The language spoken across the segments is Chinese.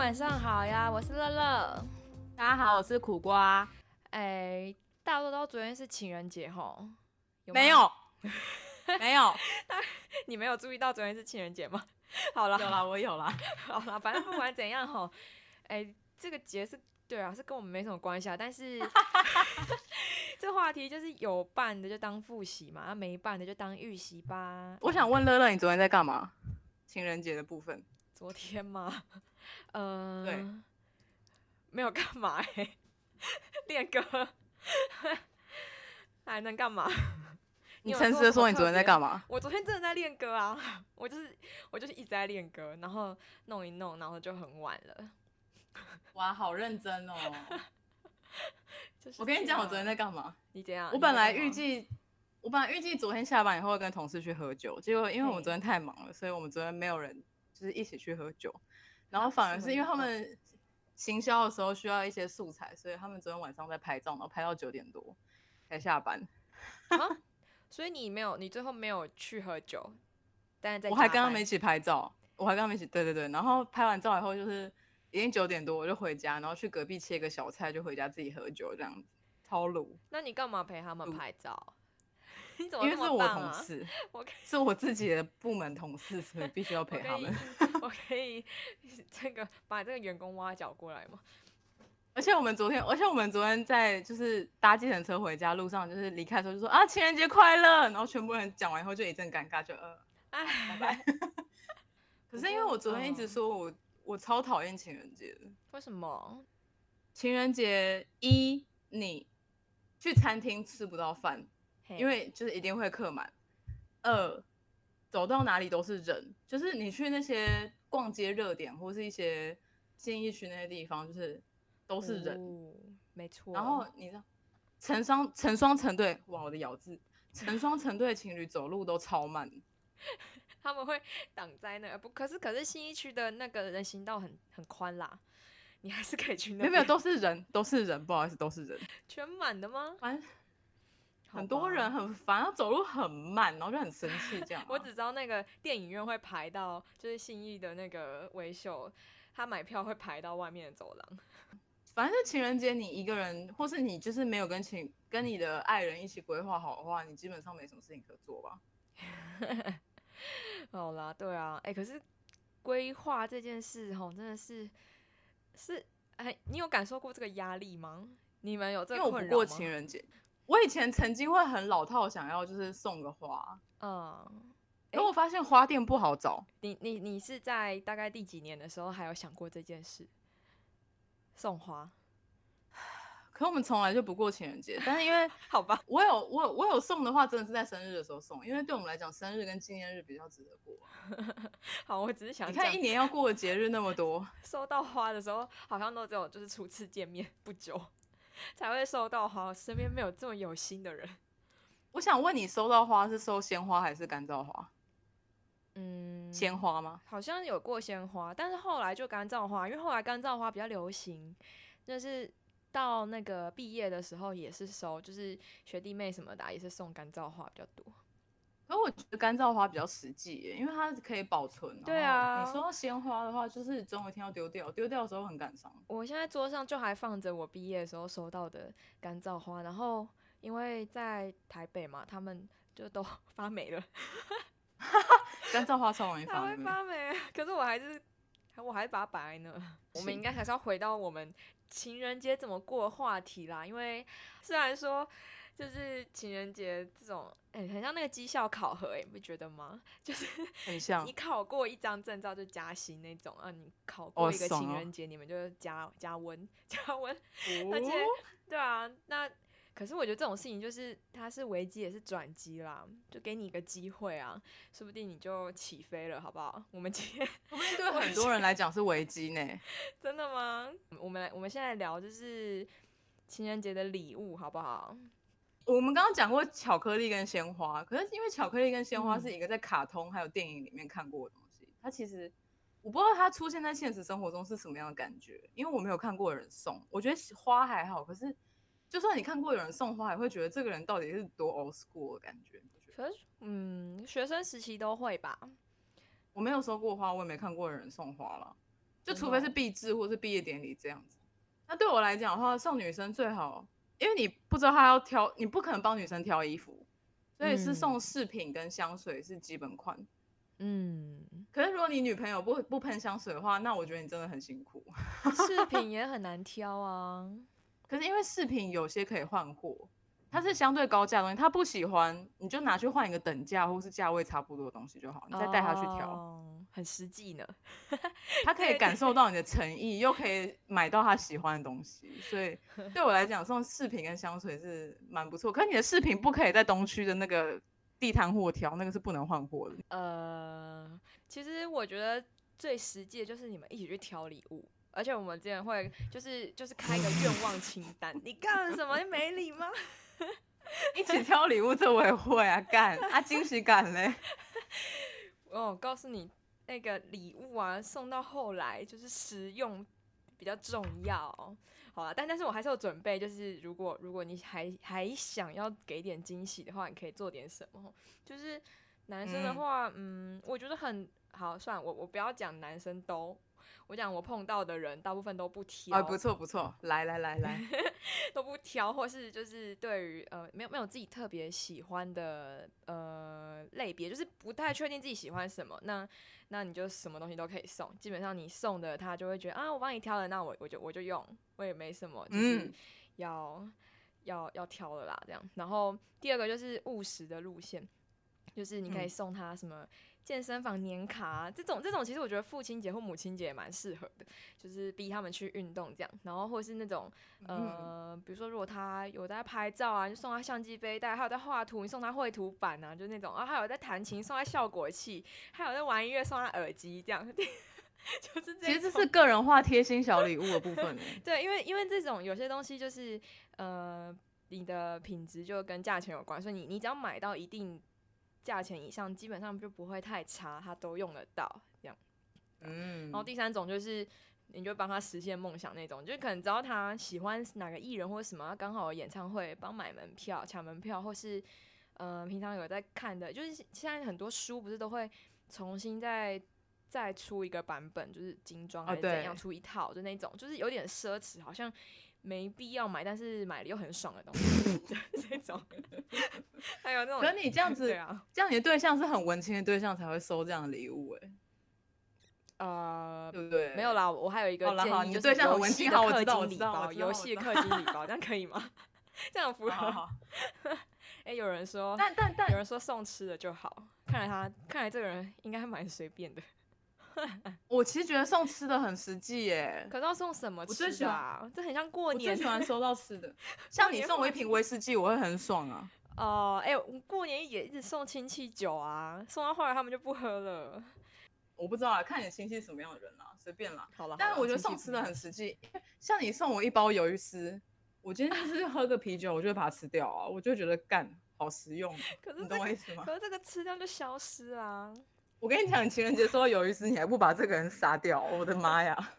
家晚上好呀，我是乐乐。大家好，我是苦瓜。哎，大多都昨天是情人节吼？没有，没有。你没有注意到昨天是情人节吗？好了，有啦，我有啦。好了，反正不管怎样吼，哎，这个节是对啊，是跟我们没什么关系啊。但是这话题就是有办的就当复习嘛，没办的就当预习吧。我想问乐乐，你昨天在干嘛？情人节的部分。昨天吗？呃，对，没有干嘛哎，练歌，还能干嘛？你诚实的说，你昨天在干嘛？我昨天真的在练歌啊，我就是我就是一直在练歌，然后弄一弄，然后就很晚了。哇，好认真哦！我跟你讲，我昨天在干嘛？你怎样？我本来预计，我本来预计昨天下班以后会跟同事去喝酒，结果因为我们昨天太忙了，所以我们昨天没有人。就是一起去喝酒，然后反而是因为他们行销的时候需要一些素材，所以他们昨天晚上在拍照，然后拍到九点多才下班。啊，所以你没有，你最后没有去喝酒，但是在我还跟他们一起拍照，我还跟他们一起，对对对，然后拍完照以后就是已经九点多，我就回家，然后去隔壁切个小菜，就回家自己喝酒这样子，超鲁。那你干嘛陪他们拍照？因为是我同事，我是我自己的部门同事，所以必须要陪他们。我可以这个把这个员工挖角过来吗？而且我们昨天，而且我们昨天在就是搭计程车回家路上，就是离开的时候就说啊情人节快乐，然后全部人讲完以后就一阵尴尬，就呃拜拜。可是因为我昨天一直说我我超讨厌情人节的，为什么？情人节一你去餐厅吃不到饭。因为就是一定会客满，二走到哪里都是人，就是你去那些逛街热点或是一些新义区那些地方，就是都是人，没错。然后你知道成双成双成对，哇，我的咬字，成双成对情侣走路都超慢，他们会挡在那不，可是可是新一区的那个人行道很很宽啦，你还是可以去那。没有没有，都是人，都是人，不好意思，都是人，全满的吗？很多人很烦，他走路很慢，然后就很生气这样。我只知道那个电影院会排到，就是信义的那个维修，他买票会排到外面的走廊。反正情人节你一个人，或是你就是没有跟情跟你的爱人一起规划好的话，你基本上没什么事情可做吧。好啦，对啊，哎，可是规划这件事吼，真的是是哎，你有感受过这个压力吗？你们有这个困扰吗？过情人节。我以前曾经会很老套，想要就是送个花，嗯，因为我发现花店不好找。你你你是在大概第几年的时候还有想过这件事？送花？可我们从来就不过情人节，但是因为好吧，我有我我有送的话，真的是在生日的时候送，因为对我们来讲，生日跟纪念日比较值得过。好，我只是想你看一年要过的节日那么多，收到花的时候好像都只有就是初次见面不久。才会收到花，身边没有这么有心的人。我想问你，收到花是收鲜花还是干燥花？嗯，鲜花吗？好像有过鲜花，但是后来就干燥花，因为后来干燥花比较流行。就是到那个毕业的时候也是收，就是学弟妹什么的也是送干燥花比较多。可我觉得干燥花比较实际，因为它可以保存。对啊，你说鲜花的话，就是总有一天要丢掉，丢掉的时候很感伤。我现在桌上就还放着我毕业的时候收到的干燥花，然后因为在台北嘛，他们就都 发霉了。干燥花超容易 发霉。发霉，可是我还是，我还是把它摆在那。我们应该还是要回到我们情人节怎么过话题啦，因为虽然说。就是情人节这种，哎，很像那个绩效考核，哎，你不觉得吗？就是很像你考过一张证照就加薪那种啊，你考过一个情人节，你们就加加温加温，而且对啊，那可是我觉得这种事情就是它是危机也是转机啦，就给你一个机会啊，说不定你就起飞了，好不好？我们今天 对很多人来讲是危机呢，真的吗？我们来，我们现在聊就是情人节的礼物，好不好？我们刚刚讲过巧克力跟鲜花，可是因为巧克力跟鲜花是一个在卡通还有电影里面看过的东西，它其实我不知道它出现在现实生活中是什么样的感觉，因为我没有看过有人送。我觉得花还好，可是就算你看过有人送花，也会觉得这个人到底是多 old school 的感觉。可是，嗯，学生时期都会吧。我没有收过花，我也没看过有人送花了。就除非是毕制或是毕业典礼这样子。那对我来讲的话，送女生最好，因为你不知道他要挑，你不可能帮女生挑衣服，所以是送饰品跟香水是基本款。嗯，可是如果你女朋友不不喷香水的话，那我觉得你真的很辛苦。饰品也很难挑啊。可是因为饰品有些可以换货。它是相对高价的东西，他不喜欢，你就拿去换一个等价或是价位差不多的东西就好，你再带他去挑，很实际呢。他可以感受到你的诚意，又可以买到他喜欢的东西，所以 对我来讲，送饰品跟香水是蛮不错。可是你的饰品不可以在东区的那个地摊货挑，那个是不能换货的。呃，其实我觉得最实际的就是你们一起去挑礼物。而且我们之前会就是就是开一个愿望清单，你干什么？你没礼吗？一起挑礼物，这我也会啊，干啊惊喜感嘞！哦，告诉你那个礼物啊，送到后来就是实用比较重要，好了，但但是我还是有准备，就是如果如果你还还想要给点惊喜的话，你可以做点什么？就是男生的话，嗯，我觉得很好，算了，我我不要讲男生都。我讲我碰到的人，大部分都不挑。啊，不错不错，来来来来，都不挑，或是就是对于呃没有没有自己特别喜欢的呃类别，就是不太确定自己喜欢什么，那那你就什么东西都可以送，基本上你送的他就会觉得啊，我帮你挑了，那我我就我就用，我也没什么就是要要要挑的啦，这样。然后第二个就是务实的路线，就是你可以送他什么。健身房年卡这种这种，其实我觉得父亲节或母亲节也蛮适合的，就是逼他们去运动这样。然后或是那种呃，比如说如果他有在拍照啊，就送他相机背带；还有在画图，你送他绘图板啊，就那种。啊，还有在弹琴，送他效果器；还有在玩音乐，送他耳机，这样。就是其实这是个人化贴心小礼物的部分。对，因为因为这种有些东西就是呃，你的品质就跟价钱有关，所以你你只要买到一定。价钱以上基本上就不会太差，他都用得到这样。嗯，然后第三种就是，你就帮他实现梦想那种，就是可能知道他喜欢哪个艺人或者什么，刚好有演唱会，帮买门票、抢门票，或是呃平常有在看的，就是现在很多书不是都会重新再再出一个版本，就是精装还是怎样出一套，就那种，就是有点奢侈，好像。没必要买，但是买了又很爽的东西，这种，还有那种。可你这样子，这样你的对象是很文青的对象才会收这样的礼物，哎，呃，对不对？没有啦，我还有一个建议，就是游戏的氪金礼包，游戏的氪金礼包，这样可以吗？这样符合。哎，有人说，但但但有人说送吃的就好，看来他看来这个人应该蛮随便的。我其实觉得送吃的很实际耶，可是要送什么吃啊？这很像过年。我最喜欢收到吃的，像你送我一瓶威士忌，我会很爽啊。哦，哎，过年也一直送亲戚酒啊，送到后来他们就不喝了。我不知道啊，看你亲戚什么样的人啦，随便啦。好了，但是我觉得送吃的很实际，像你送我一包鱿鱼丝，我今天就是喝个啤酒，我就把它吃掉啊，我就觉得干好实用。可是你懂我意思吗？可是这个吃掉就消失啊。我跟你讲，情人节收到鱿鱼丝，你还不把这个人杀掉？我的妈呀！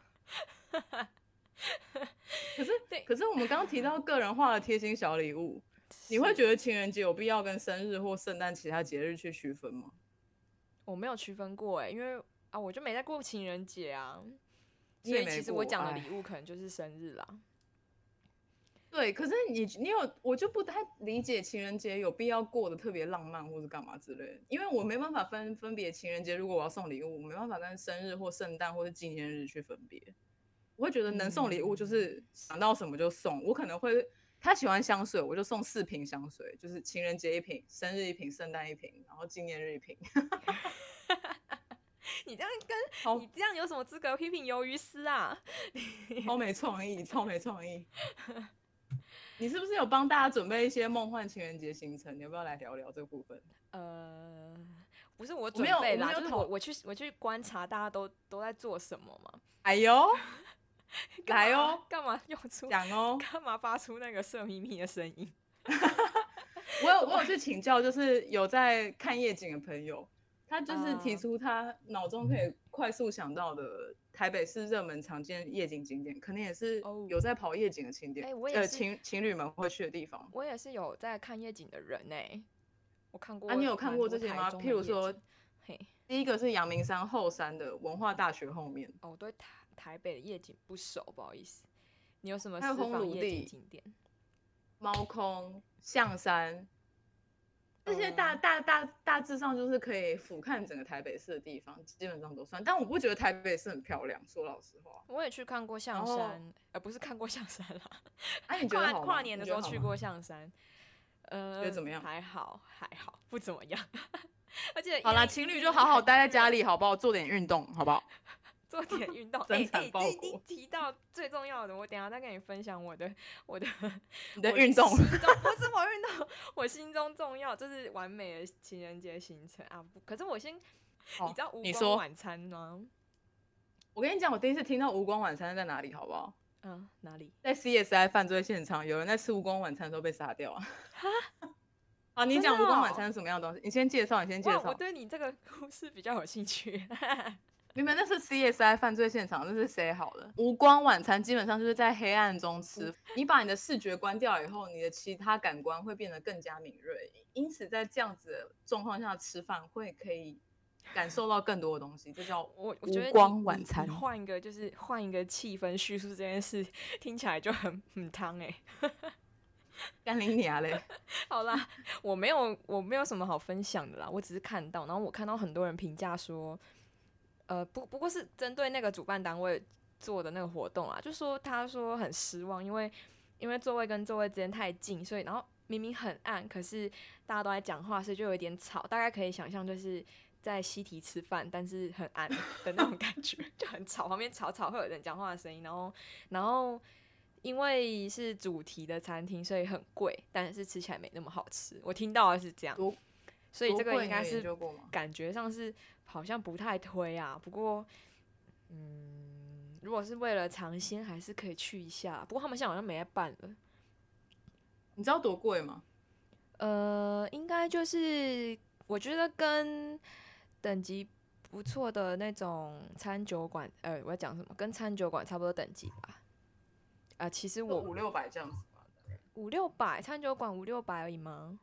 可是，可是我们刚刚提到个人化的贴心小礼物，你会觉得情人节有必要跟生日或圣诞其他节日去区分吗？我没有区分过哎，因为啊，我就没在过情人节啊，所以其实我讲的礼物可能就是生日啦。对，可是你你有我就不太理解情人节有必要过得特别浪漫或者干嘛之类的，因为我没办法分分别情人节如果我要送礼物，我没办法跟生日或圣诞或者纪念日去分别。我会觉得能送礼物就是想到什么就送，我可能会他喜欢香水，我就送四瓶香水，就是情人节一瓶，生日一瓶，圣诞一瓶，然后纪念日一瓶。你这样跟你这样有什么资格批评鱿鱼丝啊？超没创意，超没创意。你是不是有帮大家准备一些梦幻情人节行程？你要不要来聊聊这个部分？呃，不是我准备啦，就是我我去我去观察大家都都在做什么嘛。哎呦，来哦，干嘛用出讲哦？干嘛发出那个色眯眯的声音？我有我有去请教，就是有在看夜景的朋友。他就是提出他脑中可以快速想到的台北市热门常见夜景景点，可能也是有在跑夜景的景点，呃，情情侣们会去的地方。我也是有在看夜景的人呢，我看过。啊，你有看过这些吗？譬如说，嘿，第一个是阳明山后山的文化大学后面。哦，对台台北的夜景不熟，不好意思。你有什么还有私房烘炉地夜景景点？猫空、象山，这些大嗯大大大致上就是可以俯瞰整个台北市的地方，基本上都算。但我不觉得台北市很漂亮，说老实话。我也去看过象山，呃，不是看过象山啦，哎、你 觉得跨跨年的时候去过象山，呃，觉得怎么样还好，还好，不怎么样。而且好啦，情侣就好好待在家里，好不好？做点运动，好不好？做点运动。生 哎哎，产报你你国提到最重要的，我等下再跟你分享我的我的你的运动 不是我运动，我心中重要就是完美的情人节行程啊！不，可是我先，好你知道无光晚餐吗？我跟你讲，我第一次听到无光晚餐在哪里，好不好？嗯，哪里？在 CSI 犯罪现场，有人在吃无光晚餐的时候被杀掉啊！好，你讲无光晚哦餐是什么样的东西？你先介绍，你先介绍，我绍。对你这个故事比较有兴趣。你们那是 CSI 犯罪现场，那是谁好了？无光晚餐基本上就是在黑暗中吃，你把你的视觉关掉以后，你的其他感官会变得更加敏锐，因此在这样子的状况下吃饭会可以感受到更多的东西，这叫我我觉得无光晚餐换一个就是换一个气氛叙述这件事，听起来就很很汤哎。干你娘嘞！好啦，我没有我没有什么好分享的啦，我只是看到，然后我看到很多人评价说，呃，不不过是针对那个主办单位做的那个活动啊，就说他说很失望，因为因为座位跟座位之间太近，所以然后明明很暗，可是大家都在讲话，所以就有点吵，大概可以想象就是。在西提吃饭，但是很暗的那种感觉，就很吵，旁边吵吵会有人讲话的声音，然后，然后因为是主题的餐厅，所以很贵，但是吃起来没那么好吃。我听到的是这样，所以这个应该是？感觉上是好像不太推啊。不过，嗯，如果是为了尝鲜，还是可以去一下。不过他们现在好像没在办了。你知道多贵吗？呃，应该就是我觉得跟等级不错的那种餐酒馆，呃，我要讲什么？跟餐酒馆差不多等级吧。啊、其实我五六百这样子吧。五六百，餐酒馆五六百而已吗？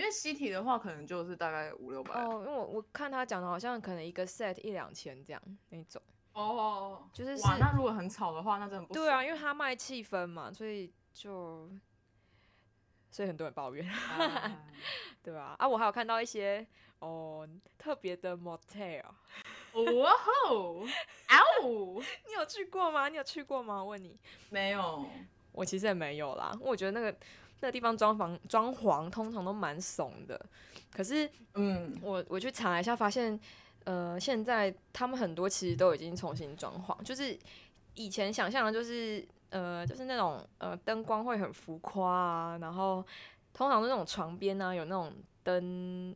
因为西体的话，可能就是大概五六百。哦，因为我我看他讲的好像可能一个 set 一两千这样那种，哦，就是哇，那如果很吵的话，那真的不对啊，因为他卖气氛嘛，所以就所以很多人抱怨，哎对吧、啊？我还有看到一些哦特别的 motel，哇 吼，嗷！你有去过吗？你有去过吗？我问你，没有，我其实也没有啦，我觉得那个那个地方装潢装潢通常都蛮怂的，可是嗯，我我去查了一下，发现呃，现在他们很多其实都已经重新装潢，就是以前想象的就是呃，就是那种呃灯光会很浮夸啊，然后通常是那种床边呢、有那种灯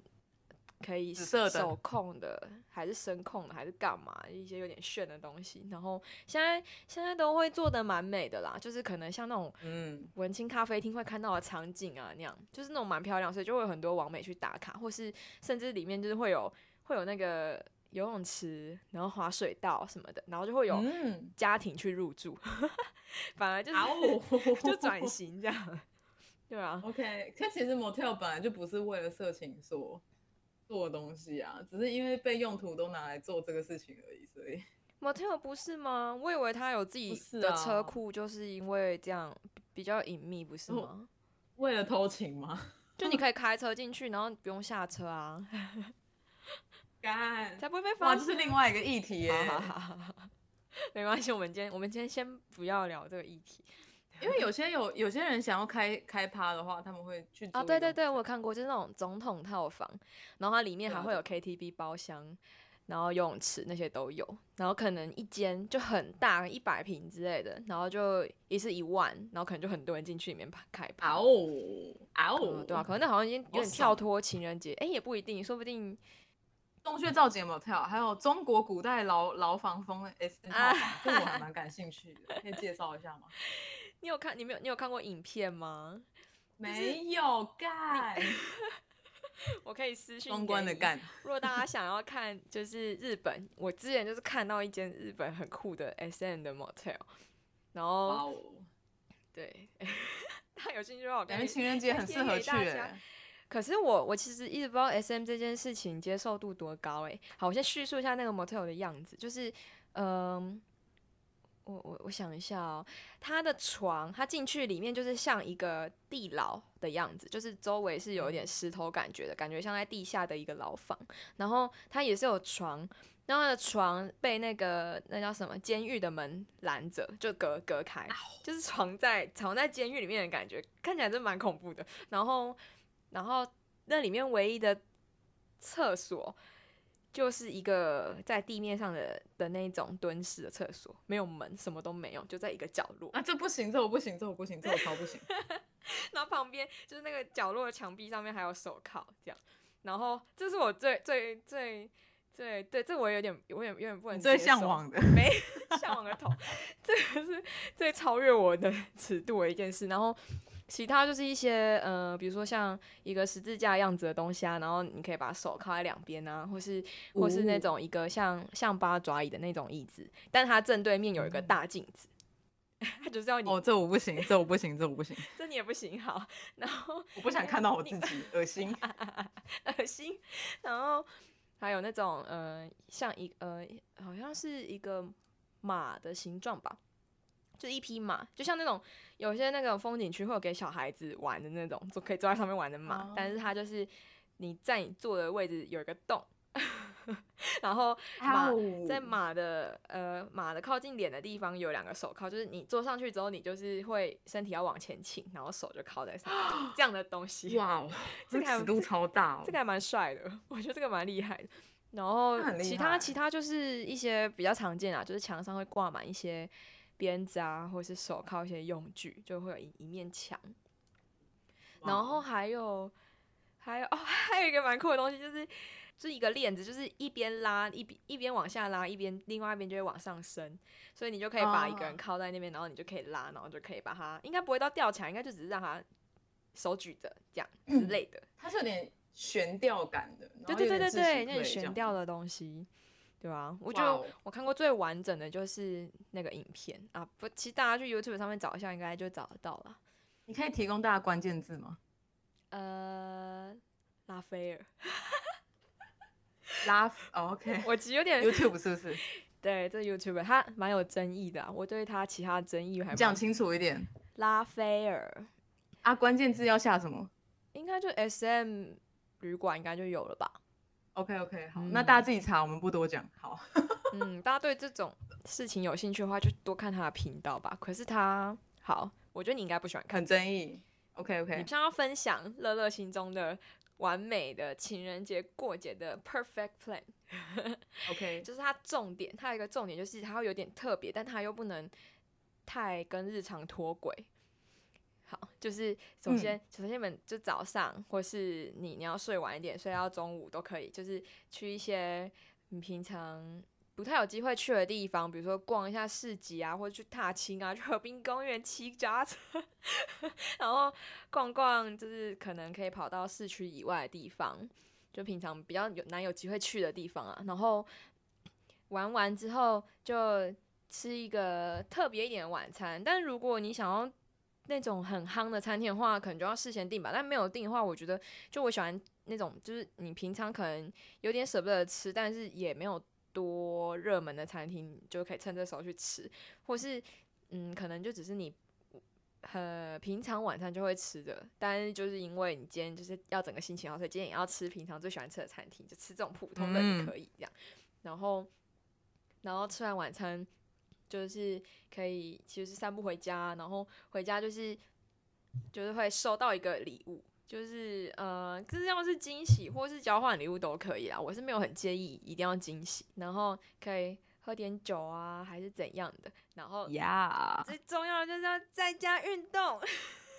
可以紫色灯手控的，还是声控的，还是干嘛一些有点炫的东西。然后现在现在都会做的蛮美的啦，就是可能像那种嗯，文青咖啡厅会看到的场景啊，那样就是那种蛮漂亮，所以就会有很多网美去打卡，或是甚至里面就是会有会有那个游泳池，然后滑水道什么的，然后就会有嗯，家庭去入住，反而就是、嗷！就转型这样，对啊，OK，可其实 motel 本来就不是为了色情所做的东西啊，只是因为被用途都拿来做这个事情而已，所以 motel 不是吗？我以为他有自己的车啊库，就是因为这样比较隐秘，不是哦吗？为了偷情吗？就你可以开车进去，然后不用下车啊，干，才不会被哇，发现。这是另外一个议题耶。好好好好好，没关系，我们今天我们今天先不要聊这个议题因为有些有有些人想要开开趴的话，他们会去啊。对对对，我有看过，就是那种总统套房，然后它里面还会有 KTV 包厢，然后游泳池那些都有，然后可能一间就很大，一百平之类的，然后就一次一万，然后可能就很多人进去里面趴开趴。哦哦嗯，对啊，可能那好像已经有点跳爽脱情人节，哎、也不一定，说不定洞穴造景有没有跳还有中国古代牢牢房风的 S 套啊房，这个我还蛮感兴趣的，可以介绍一下吗？你有看，你没有，你有看过影片吗？没有干，我可以私信公关的干，如果大家想要看，就是日本，我之前就是看到一间日本很酷的 S M 的 motel，然哇后哦，对，大家有兴趣的话，我感觉情人节很适合去。可是我我其实一直不知道 S M 这件事情接受度多高诶、好，我先叙述一下那个 motel 的样子，就是嗯、我我我想一下哦，他的床，他进去里面就是像一个地牢的样子，就是周围是有一点石头感觉的，感觉像在地下的一个牢房。然后他也是有床，然后他的床被那个那叫什么监狱的门拦着，就隔隔开，就是床在床在监狱里面的感觉，看起来真蛮恐怖的。然后然后那里面唯一的厕所。就是一个在地面上的的那种蹲式的厕所，没有门，什么都没有，就在一个角落。啊，这不行，这我不行，这我不行，这我超不行。然后旁边就是那个角落的墙壁上面还有手铐，这样。然后这是我最最最最对，这我有点，我有点有点不能最向往的，没向往的头，这个是最超越我的 尺度的一件事。然后。其他就是一些呃，比如说像一个十字架样子的东西啊，然后你可以把手靠在两边啊，或是或是那种一个像像八爪椅的那种椅子，但它正对面有一个大镜子，它就是要你哦，这我不行，这我不行，这我不行，这你也不行，好，然后我不想看到我自己，恶心，恶心，然后还有那种呃，像一呃，好像是一个马的形状吧。就一匹马，就像那种有些那个风景区会有给小孩子玩的那种，就可以坐在上面玩的马。但是它就是你在你坐的位置有一个洞，然后马在马的呃马的靠近脸的地方有两个手铐，就是你坐上去之后，你就是会身体要往前倾，然后手就靠在上面，这样的东西。哇哦，这个尺度超大哦，这个还蛮帅的，我觉得这个蛮厉害的。然后其他其他就是一些比较常见啊，就是墙上会挂满一些。鞭子啊，或是手铐一些用具，就会有一一面墙。然后还有，还有哦，还有一个蛮酷的东西，就是是一个链子，就是一边拉一边一边往下拉，一边另外一边就会往上升，所以你就可以把一个人靠在那边，然后你就可以拉，然后就可以把它，应该不会到吊起来，应该就只是让他手举着这样 之类的。它是有点悬吊感的，对对对对对，那种悬吊的东西。对啊，我就我看过最完整的就是那个影片啊，不，其实大家去 YouTube 上面找一下，应该就找得到了。你可以提供大家关键字吗？呃，拉斐尔，拉，OK，我其实有点 YouTube 是不是？对，这 YouTube 它蛮有争议的，我对他其他争议还讲清楚一点。拉斐尔啊，关键字要下什么？应该就 SM 旅馆，应该就有了吧？OK OK，好，那大家自己查，我们不多讲。好，嗯，大家对这种事情有兴趣的话，就多看他的频道吧。可是他好，我觉得你应该不喜欢看，很争议。OK OK，你想要分享乐乐心中的完美的情人节过节的 perfect plan。OK，就是它重点，它有一个重点就是它会有点特别，但它又不能太跟日常脱轨。好，就是首先，首先你们就早上，或是你你要睡晚一点，睡到中午都可以，就是去一些你平常不太有机会去的地方，比如说逛一下市集啊，或者去踏青啊，去河滨公园骑脚踏车，然后逛逛，就是可能可以跑到市区以外的地方，就平常比较有难有机会去的地方啊，然后玩完之后就吃一个特别一点的晚餐，但如果你想要。那种很夯的餐厅的话，可能就要事先订吧。但没有订的话，我觉得就我喜欢那种，就是你平常可能有点舍不得吃，但是也没有多热门的餐厅，就可以趁这时候去吃。或是嗯，可能就只是你很平常晚餐就会吃的，但是就是因为你今天就是要整个心情好，所以今天也要吃平常最喜欢吃的餐厅，就吃这种普通的也可以这样。然后，然后吃完晚餐。就是可以，其实是散步回家，然后回家就是就是会收到一个礼物，就是呃，就是要是惊喜或是交换礼物都可以啦。我是没有很介意一定要惊喜，然后可以喝点酒啊，还是怎样的。然后呀，最重要的就是要在家运动。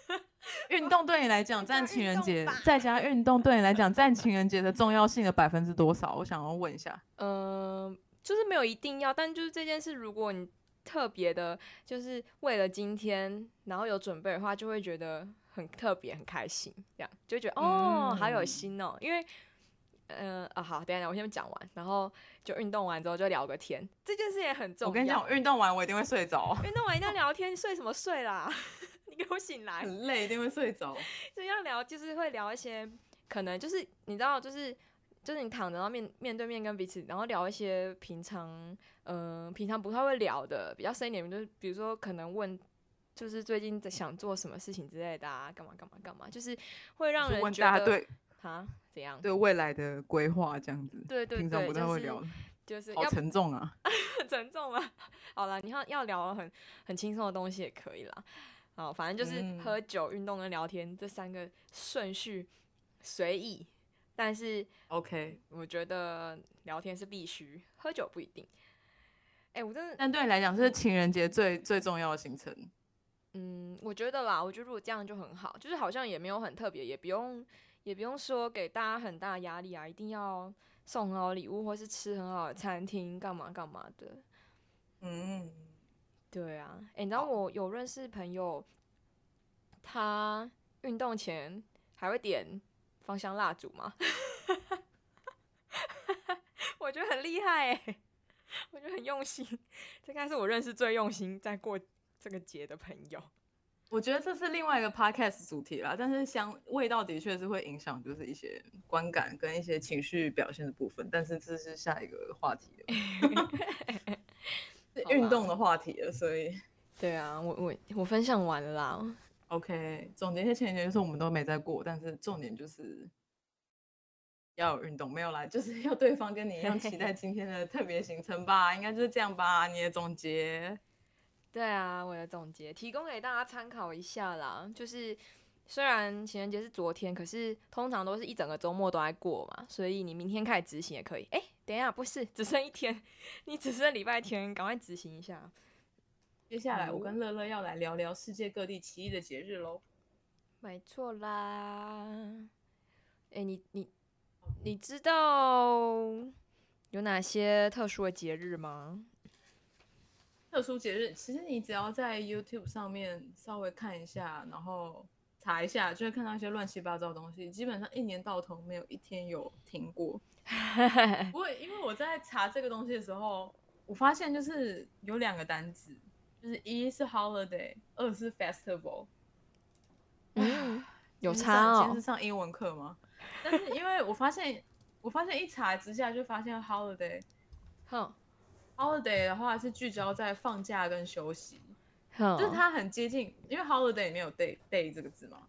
运动对你来讲 占情人节，在家运动对你来讲占情人节的重要性的百分之多少？我想要问一下。嗯，就是没有一定要，但就是这件事，如果你。特别的，就是为了今天，然后有准备的话，就会觉得很特别、很开心，这样就觉得哦，好有心哦。因为，嗯啊，好，等下我先讲完，然后就运动完之后就聊个天，这件事也很重要。我跟你讲，运动完我一定会睡着。运动完一定要聊天，睡什么睡啦？你给我醒来。很累，一定会睡着。所以要聊，就是会聊一些可能就是你知道，就是就是你躺着，然后面面对面跟彼此，然后聊一些平常嗯平常不太会聊的，比较深一点，就是比如说可能问，就是最近在想做什么事情之类的啊，干嘛干嘛干嘛，就是会让人觉得对啊怎样对未来的规划这样子，对对对，平常不太会聊，就是好沉重啊，沉重啊。好了，你要要聊很很轻松的东西也可以啦。好，反正就是喝酒、运动跟聊天这三个顺序随意。但是，OK，我觉得聊天是必须，喝酒不一定。哎，我真的，但对你来讲是情人节最最重要的行程。嗯，我觉得啦，我觉得如果这样就很好，就是好像也没有很特别，也不用也不用说给大家很大压力啊，一定要送很好礼物或是吃很好的餐厅干嘛干嘛的。嗯，对啊。哎，你知道我有认识朋友，他运动前还会点。芳香蜡烛吗？我觉得很厉害哎，我觉得很用心，这应该是我认识最用心在过这个节的朋友。我觉得这是另外一个 podcast 主题啦，但是香味道的确是会影响，就是一些观感跟一些情绪表现的部分。但是这是下一个话题了，运动的话题了，所以对啊，我我我分享完了啦。OK，总结一下前一年就是我们都没在过，但是重点就是要有运动，没有啦，就是 要对方跟你一样期待今天的特别行程吧，应该就是这样吧？你的总结？对啊，我的总结提供给大家参考一下啦。就是虽然情人节是昨天，可是通常都是一整个周末都在过嘛，所以你明天开始执行也可以。哎，等一下，不是只剩一天，你只剩礼拜天，赶快执行一下。接下来，我跟乐乐要来聊聊世界各地奇异的节日喽。没错啦。哎，你你你知道有哪些特殊的节日吗？特殊节日，其实你只要在 YouTube 上面稍微看一下，然后查一下，就会看到一些乱七八糟的东西。基本上一年到头没有一天有停过。不过，因为我在查这个东西的时候，我发现就是有两个单词。就是一是 holiday，二是 festival。嗯，有差哦。先是上英文课吗？但是因为我发现，我发现一查之下就发现 holiday，哼，holiday 的话是聚焦在放假跟休息，就是它很接近，因为 holiday 里面有 day day 这个字嘛，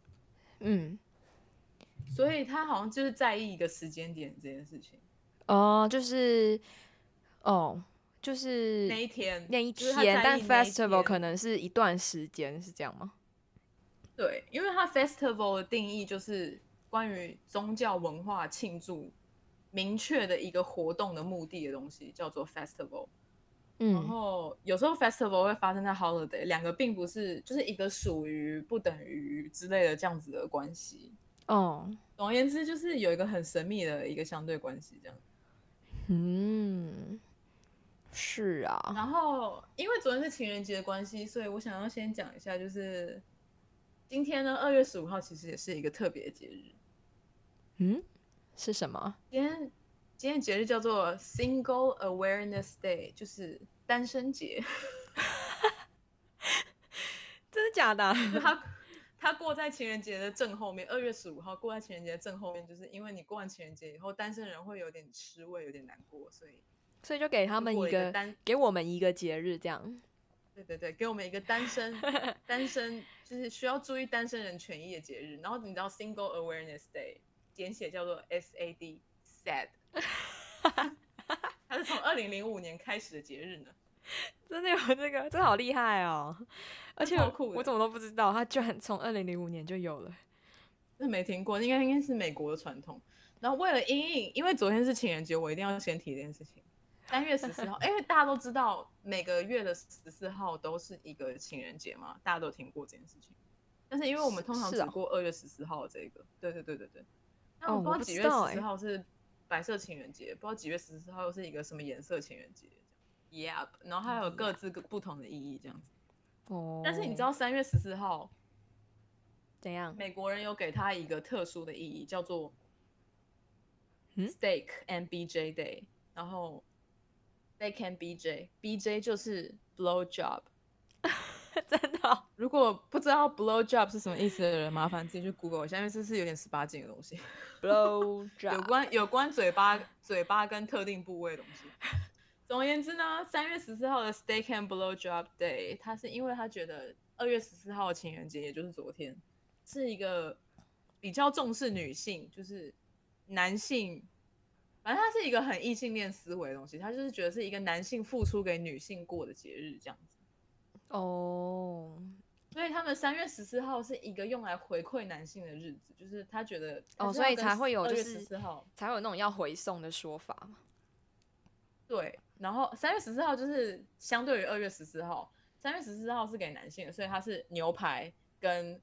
嗯，所以他好像就是在意一个时间点这件事情。哦，就是，哦。就是那一天，那一天，但 festival 可能是一段时间，是这样吗？对，因为它 festival 的定义就是关于宗教文化庆祝明确的一个活动的目的的东西，叫做 festival。嗯，然后有时候 festival 会发生在 holiday，两个并不是就是一个属于不等于之类的这样子的关系。哦，总而言之，就是有一个很神秘的一个相对关系，这样。嗯。是啊，然后因为昨天是情人节的关系，所以我想要先讲一下，就是今天呢，二月十五号其实也是一个特别的节日。嗯，是什么？今天今天节日叫做 Single Awareness Day，就是单身节。真的假的？他他过在情人节的正后面，二月十五号过在情人节的正后面，就是因为你过完情人节以后，单身人会有点吃味，有点难过，所以。所以就给他们一个单，给我们一个节日这样。对对对，给我们一个单身 单身就是需要注意单身人权益的节日。然后你知道 Single Awareness Day 简写叫做 SAD，Sad。它是从二零零五年开始的节日呢。真的有这个，真好厉害哦！而且我怎么都不知道，它居然从二零零五年就有了。那没听过，应该应该是美国的传统。然后为了阴影，因为昨天是情人节，我一定要先提这件事情。三月十四号，因为大家都知道每个月的十四号都是一个情人节嘛，大家都听过这件事情。但是因为我们通常只过二月十四号这个，对对对对对。那我不知道几月十四号是白色情人节，不知道几月十四号又是一个什么颜色情人节。，Yeah，然后还有各自不同的意义这样子。哦。但是你知道三月十四号怎样？美国人有给他一个特殊的意义，叫做 Steak and BJ Day，然后。They can BJ，BJ 就是 blow job。真的。如果不知道 blow job 是什么意思的人，麻烦自己去 Google 一下，因为这是有点十八禁的东西。blow job 有关有关嘴巴嘴巴跟特定部位的东西。总而言之呢，三月十四号的 Steak and Blow Job Day，他是因为他觉得二月十四号情人节，也就是昨天，是一个比较重视女性，就是男性，反正他是一个很异性恋思维的东西，他就是觉得是一个男性付出给女性过的节日这样子。哦，所以他们三月十四号是一个用来回馈男性的日子，就是他觉得哦，所以才会有就是十四号才有那种要回送的说法嘛。对。然后三月十四号就是相对于二月十四号，三月十四号是给男性的，所以它是牛排跟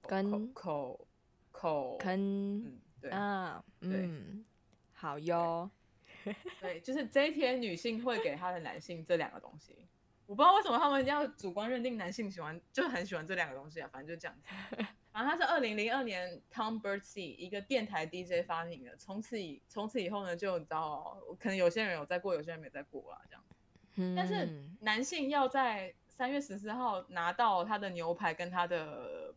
跟口口跟嗯对啊嗯好哟，对，就是这一天女性会给她的男性这两个东西，我不知道为什么他们要主观认定男性喜欢，就很喜欢这两个东西啊，反正就这样子。然后它是二零零二年 Tom Birdsey 一个电台 DJ 发明的，从此以从此以后呢，就你知道，可能有些人有在过，有些人没在过啊，这样。但是男性要在三月十四号拿到他的牛排跟他的，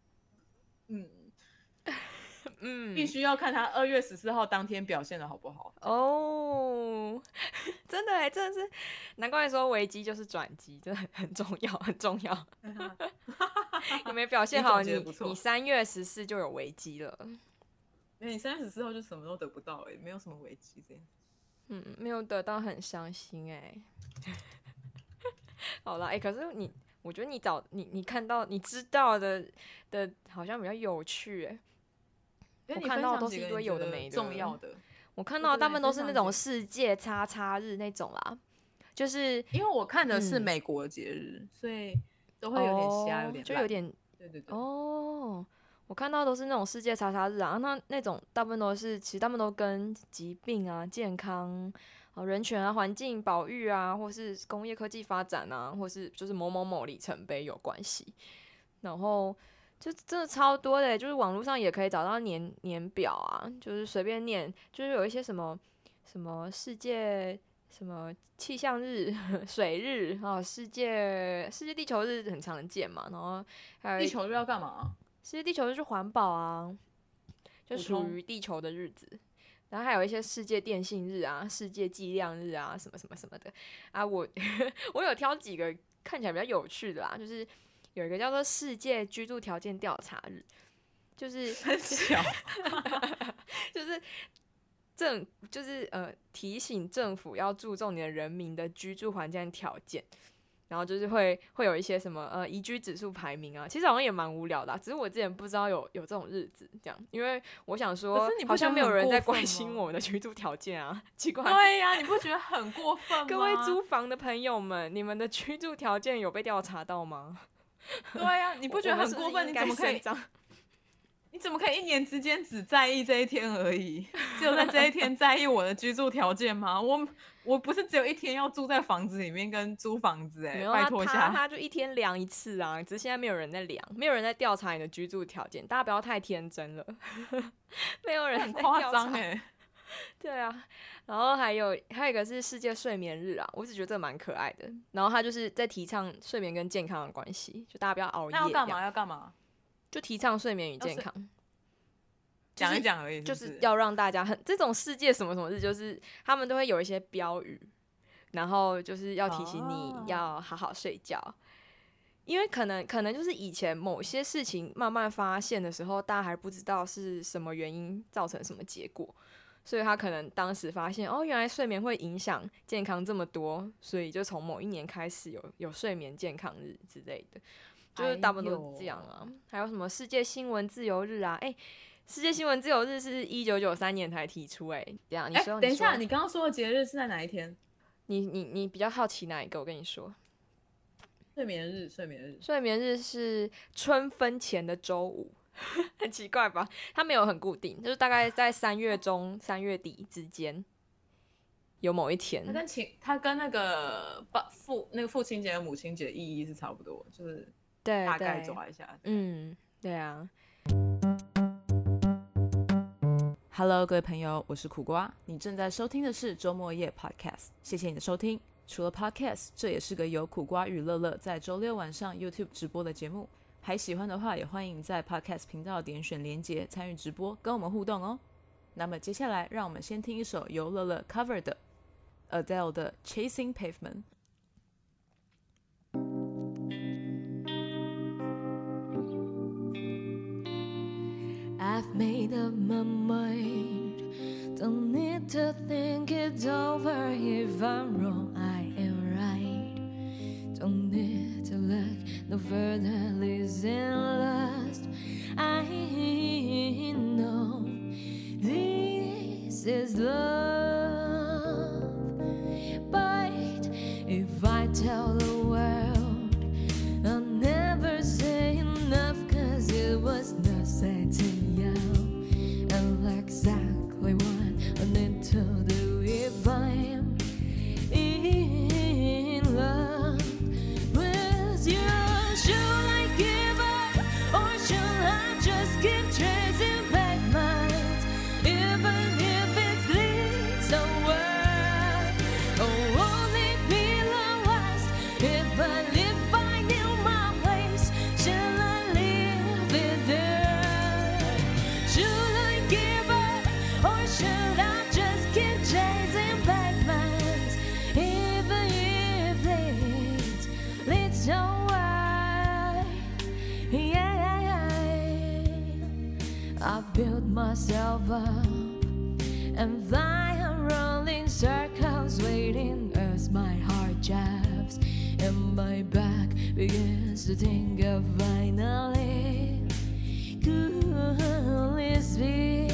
嗯嗯，必须要看他二月十四号当天表现的好不好哦。真的哎，真的是，难怪说危机就是转机，真的很很重要，很重要。你没表现好，你你三月十四就有危机了。你三月十四号就什么都得不到哎，没有什么危机这样。嗯，没有得到很伤心哎。好了哎，可是你，我觉得你找你你看到你知道的的，好像比较有趣哎。我看到都是一堆有的没的。重要的。我看到大部分都是那种世界叉叉日那种啦，就是因为我看的是美国节日，所以。都会有点瞎，有点就有点对对对哦。我看到都是那种世界叉叉日啊，那那种大部分都是其实他们都跟疾病啊、健康啊、人权啊、环境保育啊，或是工业科技发展啊，或是就是某某某里程碑有关系。然后就真的超多的，就是网络上也可以找到年年表啊，就是随便念，就是有一些什么什么世界。什么气象日、水日啊，世界世界地球日很常见嘛，然后还有地球日要干嘛？世界地球日是环保啊，就属于地球的日子。然后还有一些世界电信日啊、世界计量日啊，什么什么什么的啊。我 我有挑几个看起来比较有趣的啦，就是有一个叫做世界居住条件调查日，就是 很小，就是。政就是呃提醒政府要注重你的人民的居住环境条件，然后就是会会有一些什么呃宜居指数排名啊，其实好像也蛮无聊的，只是我之前不知道有有这种日子这样，因为我想说好像没有人在关心我们的居住条件啊，奇怪。对呀，你不觉得很过分吗？各位租房的朋友们，你们的居住条件有被调查到吗？对呀，你不觉得很过分？你怎么可以？你怎么可以一年之间只在意这一天而已？只有在这一天在意我的居住条件吗？我我不是只有一天要住在房子里面跟租房子哎，拜托一下，他就一天量一次啊，只是现在没有人在量，没有人在调查你的居住条件，大家不要太天真了，没有人夸张哎，对啊，然后还有还有一个是世界睡眠日啊，我只觉得这个蛮可爱的，然后他就是在提倡睡眠跟健康的关系，就大家不要熬夜，要干嘛？要干嘛？就提倡睡眠与健康，讲一讲而已，就是要让大家很这种世界什么什么日，就是他们都会有一些标语，然后就是要提醒你要好好睡觉，因为可能可能就是以前某些事情慢慢发现的时候，大家还不知道是什么原因造成什么结果，所以他可能当时发现哦，原来睡眠会影响健康这么多，所以就从某一年开始有有睡眠健康日之类的。就是大部分都是这样啊，还有什么世界新闻自由日啊？哎，世界新闻自由日是一九九三年才提出，哎，这样你说，等一下，你刚刚说的节日是在哪一天？你你你比较好奇哪一个？我跟你说，睡眠日，睡眠日，睡眠日是春分前的周五，很奇怪吧？它没有很固定，就是大概在三月中、三月底之间有某一天。它跟情，它跟那个父那个父亲节和母亲节意义是差不多，就是。对，大概抓一下。嗯，对啊。Hello，各位朋友，我是苦瓜，你正在收听的是周末夜 Podcast，谢谢你的收听。除了 Podcast，这也是个由苦瓜与乐乐在周六晚上 YouTube 直播的节目。还喜欢的话，也欢迎在 Podcast 频道点选连接参与直播，跟我们互动哦。那么接下来，让我们先听一首由乐乐 cover 的 Adele 的 Chasing Pavement。I've made up my mind. Don't need to think it over. If I'm wrong, no further. Listen, last. I know this is love. But if I tell to think of finally. This be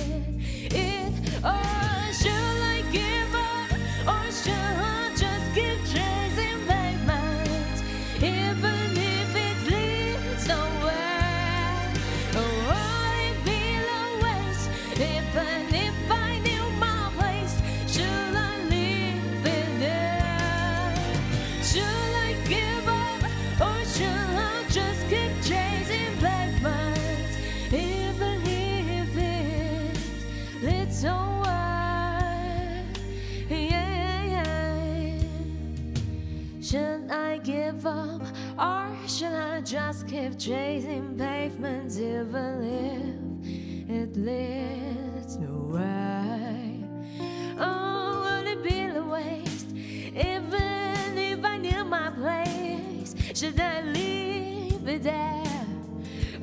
it? Or should I give up? Or should I just keep chasing pavements? Even if it leads nowhere. Oh, would it be the waste? Even if I knew my place, should I leave it there? Should just keep chasing pavements even if it leads nowhere? Oh, would it be the waste even if I knew my place? Should I leave it there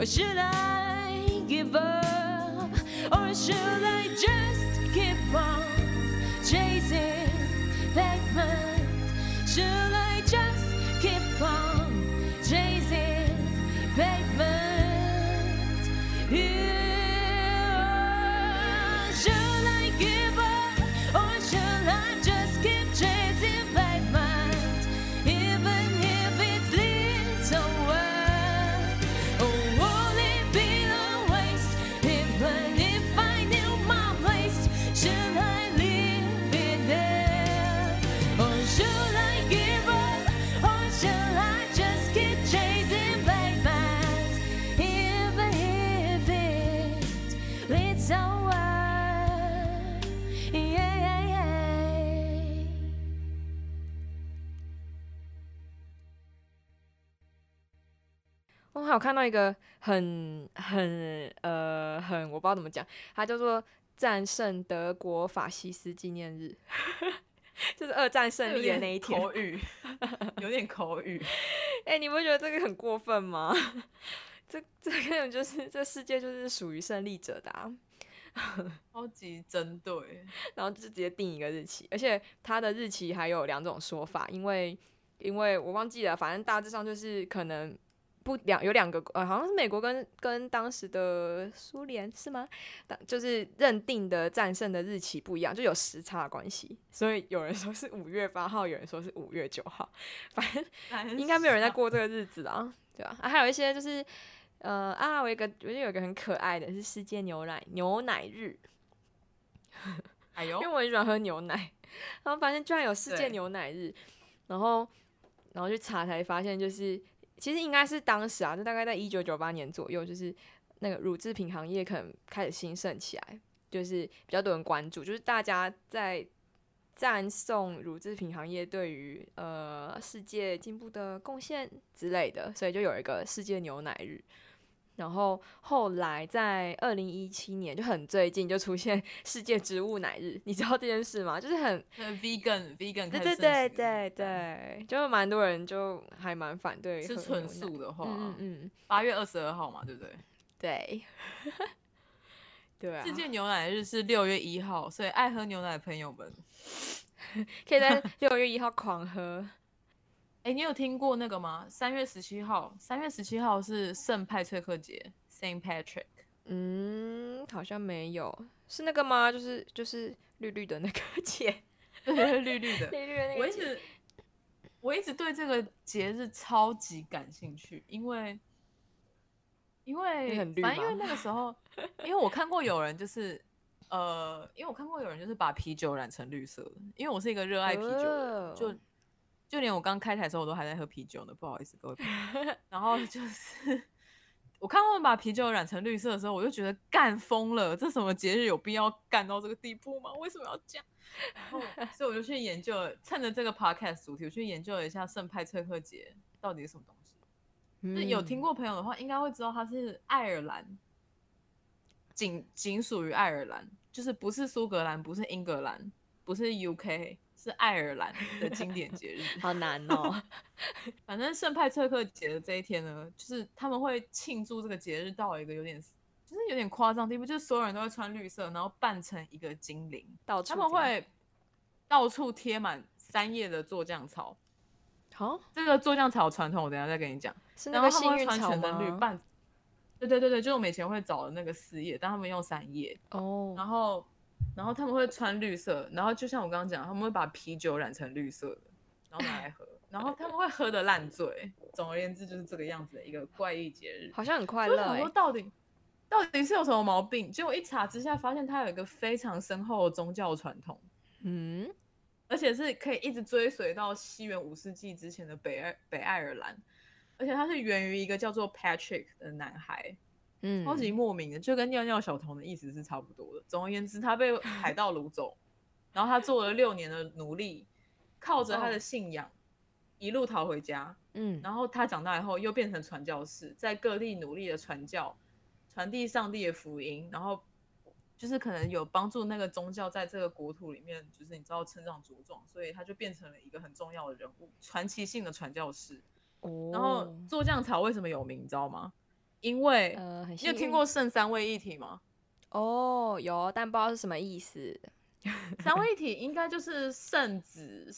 or should I give up or should I just keep on chasing pavement? Should I 还有看到一个很很呃很我不知道怎么讲，它叫做战胜德国法西斯纪念日，就是二战胜利的那一天。口语，有点口语。哎、你不觉得这个很过分吗？这这根本就是这世界就是属于胜利者的、啊，超级针对，然后就直接定一个日期，而且它的日期还有两种说法，因为因为我忘记了，反正大致上就是可能不两有两个呃，好像是美国跟跟当时的苏联是吗？当就是认定的战胜的日期不一样，就有时差关系，所以有人说是五月八号，有人说是五月九号，反正应该没有人在过这个日子啊，对吧、啊？还有一些就是，呃啊，我有一个我就有一个很可爱的是世界牛奶牛奶日，哎呦因为，我很喜欢喝牛奶，然后发现居然有世界牛奶日，然后然后去查才发现，就是其实应该是当时啊，就大概在一九九八年左右，就是那个乳制品行业可能开始兴盛起来，就是比较多人关注，就是大家在赞颂乳制品行业对于呃世界进步的贡献之类的，所以就有一个世界牛奶日。然后后来在二零一七年就很最近就出现 世界植物奶日，你知道这件事吗？就是很 vegan vegan 对对对对对，就蛮多人就还蛮反对是纯素的话，嗯嗯，八月二十二号嘛，对不对？对，对啊。世界牛奶日是六月一号，所以爱喝牛奶的朋友们 可以在六月一号狂喝。哎，你有听过那个吗？三月十七号，三月十七号是圣派翠克节，Saint Patrick。嗯，好像没有，是那个吗？就是就是绿绿的那个节，绿绿的，绿绿的那个。我一直我一直对这个节日超级感兴趣，因为因为反正因为那个时候，因为我看过有人就是呃，因为我看过有人就是把啤酒染成绿色的，因为我是一个热爱啤酒的，就。就连我刚开台的时候，我都还在喝啤酒呢，不好意思各位。然后就是 我看他们把啤酒染成绿色的时候，我就觉得干疯了，这什么节日有必要干到这个地步吗？为什么要这样？然后 所以我就去研究，趁着这个 podcast 主题，我去研究了一下圣派翠克节到底是什么东西。那有听过朋友的话，应该会知道它是爱尔兰，仅仅属于爱尔兰，就是不是苏格兰，不是英格兰，不是 UK。是爱尔兰的经典节日，好难哦。反正圣派翠克节的这一天呢，就是他们会庆祝这个节日到一个有点，就是有点夸张地步，就是所有人都会穿绿色，然后扮成一个精灵到，他们会到处贴满三叶的做酱草。好，这个做酱草传统，我等下再跟你讲。是那个幸运草吗？扮，对对对对，就是我们以前会找的那个四叶，但他们用三叶。哦，然后。然后他们会穿绿色，然后就像我刚刚讲，他们会把啤酒染成绿色的，然后拿来喝，然后他们会喝的烂醉。总而言之，就是这个样子的一个怪异节日，好像很快乐。我说到底到底是有什么毛病？结果一查之下，发现它有一个非常深厚的宗教传统，嗯，而且是可以一直追随到西元五世纪之前的北爱北爱尔兰，而且它是源于一个叫做 Patrick 的男孩。嗯，超级莫名的，就跟尿尿小童的意思是差不多的。总而言之，他被海盗掳走，然后他做了六年的奴隶，靠着他的信仰一路逃回家。嗯，然后他长大以后又变成传教士，在各地努力的传教，传递上帝的福音，然后就是可能有帮助那个宗教在这个国土里面，就是你知道成长茁壮，所以他就变成了一个很重要的人物，传奇性的传教士。哦，然后做酱草为什么有名，你知道吗？因为呃，你有听过圣三位一体吗？哦，有，但不知道是什么意思。三位一体应该就是圣子、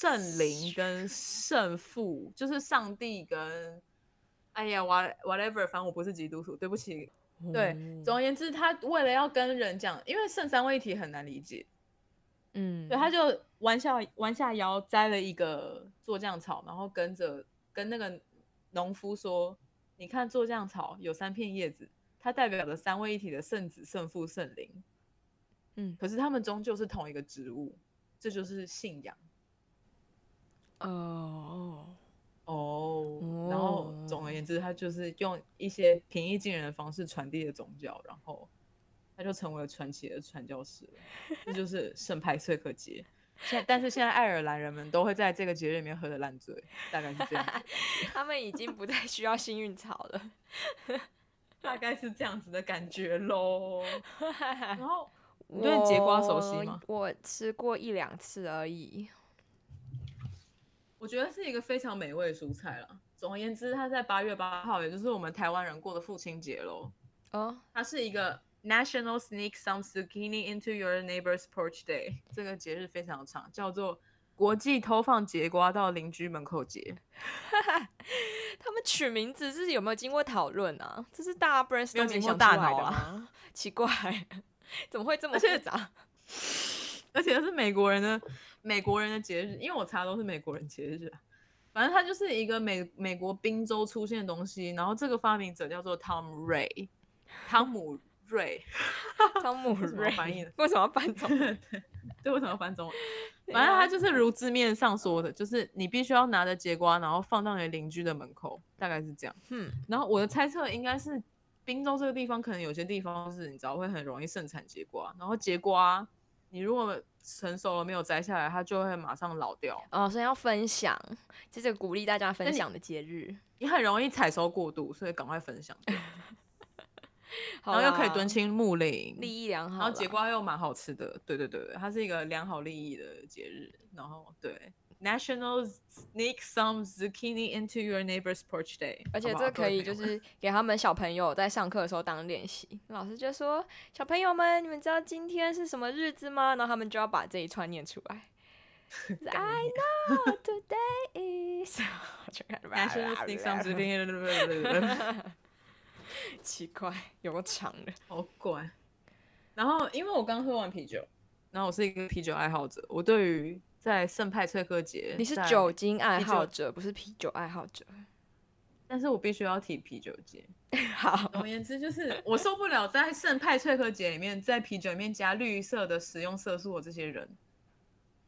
圣灵跟圣父，就是上帝跟……哎呀，what whatever，反正我不是基督徒，对不起。对，总而言之，他为了要跟人讲，因为圣三位一体很难理解，嗯，对，他就弯下弯下腰摘了一个做酱草，然后跟着跟那个。农夫说：“你看，做酱草有三片叶子，它代表着三位一体的圣子、圣父、圣灵。嗯，可是他们终究是同一个植物，这就是信仰。哦哦，然后总而言之，他就是用一些平易近人的方式传递了宗教，然后他就成为了传奇的传教士。这就是圣派翠克节。”现但是现在爱尔兰人们都会在这个节日里面喝的烂醉，大概是这样。他们已经不再需要幸运草了，大概是这样子的感觉喽。然后，你对节瓜熟悉吗？我吃过一两次而已。我觉得是一个非常美味的蔬菜了。总而言之，它在八月八号，也就是我们台湾人过的父亲节喽。哦，它是一个。National Sneak Some Zucchini into Your Neighbor's Porch Day，这个节日非常长，叫做国际偷放节瓜到邻居门口节。他们取名字是有没有经过讨论啊？这是大家 brainstorm 没有经过大脑啊？奇怪，怎么会这么复杂？而且是美国人的美国人的节日，因为我查都是美国人节日。反正它就是一个美美国宾州出现的东西，然后这个发明者叫做 Tom Ray，汤姆。瑞，汤姆 瑞翻译的？为什么要翻中？对对，为什么要翻中文？反正他就是如字面上说的，就是你必须要拿着节瓜，然后放到你邻居的门口，大概是这样。嗯，然后我的猜测应该是，滨州这个地方可能有些地方是你知道会很容易盛产节瓜，然后节瓜你如果成熟了没有摘下来，它就会马上老掉。哦，所以要分享，这是鼓励大家分享的节日，你很容易采收过度，所以赶快分享掉，然然后又可以敦亲睦邻，利益良好，然后节瓜又蛮好吃的。对对对对，它是一个良好利益的节日。然后对，National Sneak Some Zucchini into Your Neighbor's Porch Day，而且这可以就是给他们小朋友在上课的时候当练习。老师就说：“小朋友们，你们知道今天是什么日子吗？”然后他们就要把这一串念出来。I know today is 就开始 National Sneak Some Zucchini，奇怪，有个长的。好怪。然后因为我刚喝完啤酒，然后我是一个啤酒爱好者，我对于在圣派翠克节，你是酒精爱好者，不是啤酒爱好者。但是我必须要提啤酒节。好，总而言之，就是我受不了在圣派翠克节里面，在啤酒里面加绿色的食用色素的这些人，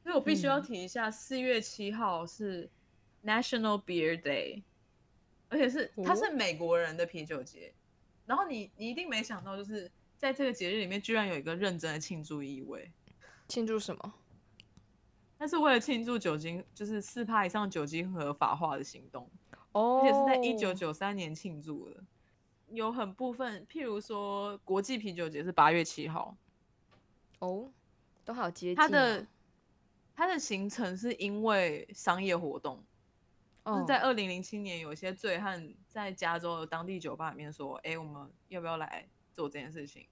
所以我必须要嗯提一下，四月七号是 National Beer Day，而且是它是哦美国人的啤酒节。然后你你一定没想到，就是在这个节日里面，居然有一个认真的庆祝意味。庆祝什么？那是为了庆祝酒精，就是四趴以上酒精合法化的行动。哦，而且是在一九九三年庆祝的。有很部分，譬如说国际啤酒节是八月七号，哦，都好接近、它的它的行程是因为商业活动，哦就是在二零零七年有一些醉汉在加州的当地酒吧里面说：“哎、我们要不要来做这件事情？”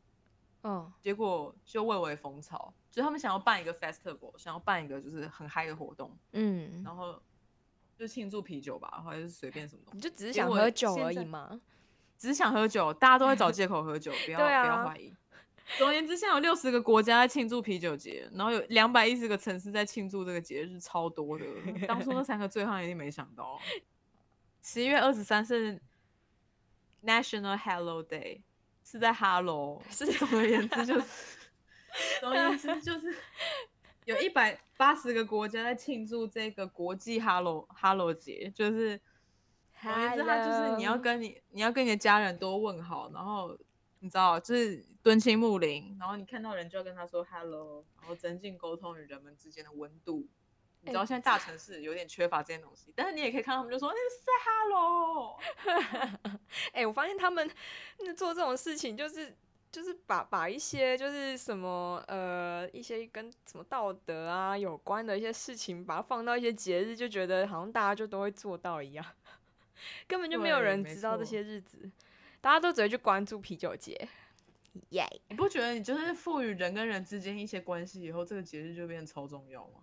嗯结果就蔚为风潮，就他们想要办一个 festival，想要办一个就是很嗨的活动，嗯，然后就庆祝啤酒吧，或者是随便什么东西。你就只是想喝酒而已嘛。只是想喝酒，大家都会找借口喝酒，不要、啊不要怀疑。总而言之，现在有六十个国家在庆祝啤酒节，然后有两百一十个城市在庆祝这个节日，超多的。当初那三个醉汉一定没想到。十一月二十三是 National Hello Day，是在 Hello。是总而言之就是，总而言之就是 有一百八十个国家在庆祝这个国际 Hello Hello 节，就是。总而言之，他就是你要跟你你要跟你的家人多问好，然后你知道就是敦亲睦邻，然后你看到人就要跟他说 hello，然后增进沟通与人们之间的温度。你知道哎现在大城市有点缺乏这些东西，但是你也可以看到他们就说那是 say hello，哎、我发现他们那做这种事情，就是就是把把一些就是什么呃一些跟什么道德啊有关的一些事情，把它放到一些节日，就觉得好像大家就都会做到一样，根本就没有人知道这些日子，大家都只会去关注啤酒节，耶、你不觉得你就是赋予人跟人之间一些关系以后，这个节日就变得超重要吗？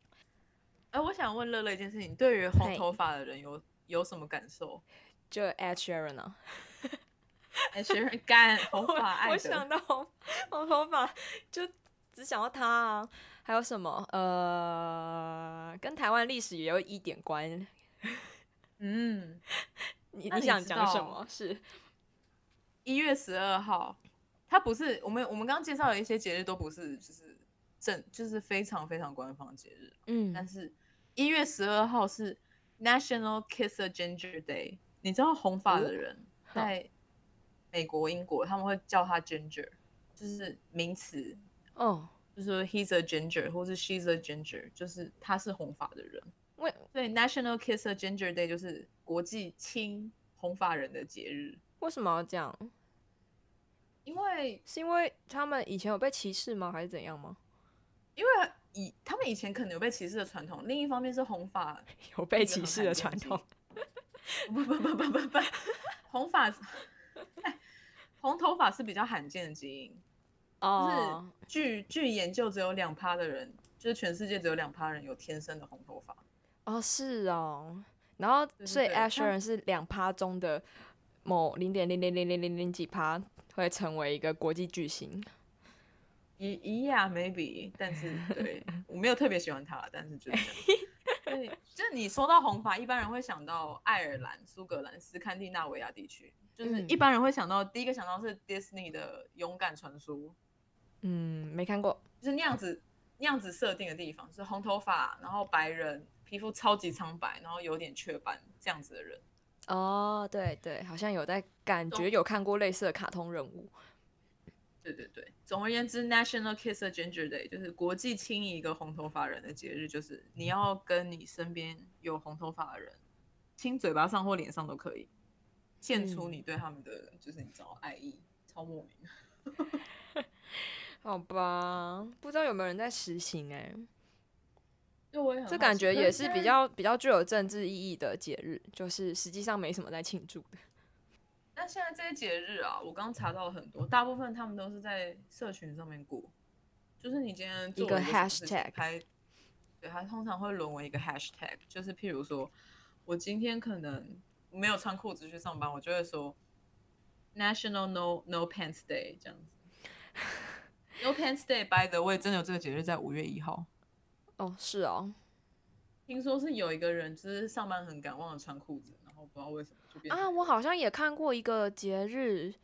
哎、我想问乐乐一件事情，对于红嘿头发的人有有什么感受？就 Ed Sheeran 啊，哎，学人干红我发我想到红红头发就只想到他啊，还有什么呃，跟台湾历史也有一点关。嗯，你你想讲什道么？是一月十二号，它不是我们我们刚刚介绍的一些节日都不是就是正就是非常非常官方节日，嗯但是一月十二号是 National Kiss a Ginger Day。你知道红发的哦人在美国、英国他们会叫他 ginger，就是名词，哦，就是说 he's a ginger 或是 she's a ginger，就是他是红发的人。为所以 National Kiss a Ginger Day 就是国际亲红发人的节日，为什么要这样？因为是因为他们以前有被歧视吗？还是怎样吗？因为以他们以前可能有被歧视的传统，另一方面是红发 有被歧视的传统？不不不不不不，红发，哎红头发是比较罕见的基因哦，就哦，是据据研究，只有两趴的人，就是全世界只有两趴人有天生的红头发。哦，是哦。然后，所以 a 他 s h e r 是两趴中的某零点零零零零零零几趴会成为一个国际巨星。一一呀，maybe，但是 对我没有特别喜欢他，但是就是。对，就是你说到红发，一般人会想到爱尔兰、苏格兰、斯堪的纳维亚地区，就是嗯一般人会想到第一个想到是 Disney 的《勇敢传说》，嗯，没看过。就是那样子那样子设定的地方，是红头发，然后白人，皮肤超级苍白，然后有点雀斑这样子的人。哦，对对，好像有在感觉有看过类似的卡通人物。对对对，总而言之，National Kiss a Ginger Day 就是国际亲一个红头发人的节日，就是你要跟你身边有红头发的人亲嘴巴上或脸上都可以，献出嗯你对他们的就是你知道爱意，超莫名。好吧，不知道有没有人在实行哎、这感觉也是比较比较具有政治意义的节日，就是实际上没什么在庆祝的。那现在这些节日啊，我刚查到了很多，大部分他们都是在社群上面过，就是你今天做一个 hashtag 还，对，它通常会沦为一个 hashtag，就是譬如说，我今天可能没有穿裤子去上班，我就会说 National No No Pants Day 这样子。No Pants Day，by the way，真的有这个节日在五月一号。哦，是哦，听说是有一个人就是上班很赶，忘了穿裤子，然后不知道为什么就变成啊，我好像也看过一个节日，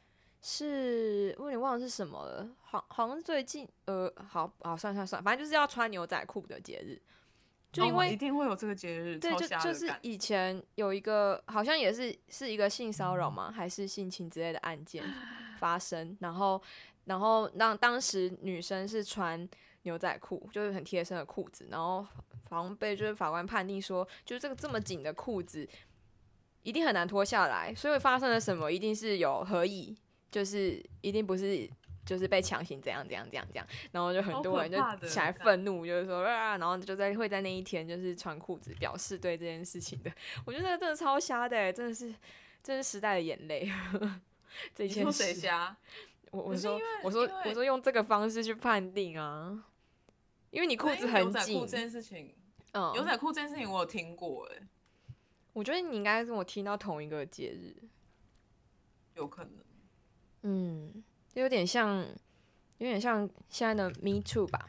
是我有点忘了是什么了，好好像最近呃，好好算算算，反正就是要穿牛仔裤的节日，就因哦为、一定会有这个节日，对，就就是以前有一个好像也是是一个性骚扰嘛，还是性侵之类的案件发生，然后然后让当时女生是穿牛仔裤，就是很贴身的裤子，然后好像被就是法官判定说，就是这个这么紧的裤子一定很难脱下来，所以发生了什么一定是有合意，就是一定不是。就是被强行怎样怎样怎样怎样，然后就很多人就起来愤怒，就是说啊，然后就在会在那一天就是穿裤子表示对这件事情的。我觉得那个真的超瞎的欸，真的是，真是时代的眼泪。这件你说谁事，瞎？我我说我说我说用这个方式去判定啊，因为你裤子很紧牛仔裤紧这，件事情，嗯，牛仔裤这件事情我有听过，哎，我觉得你应该跟我听到同一个节日，有可能。嗯，就有点像，有点像现在的 Me Too 吧？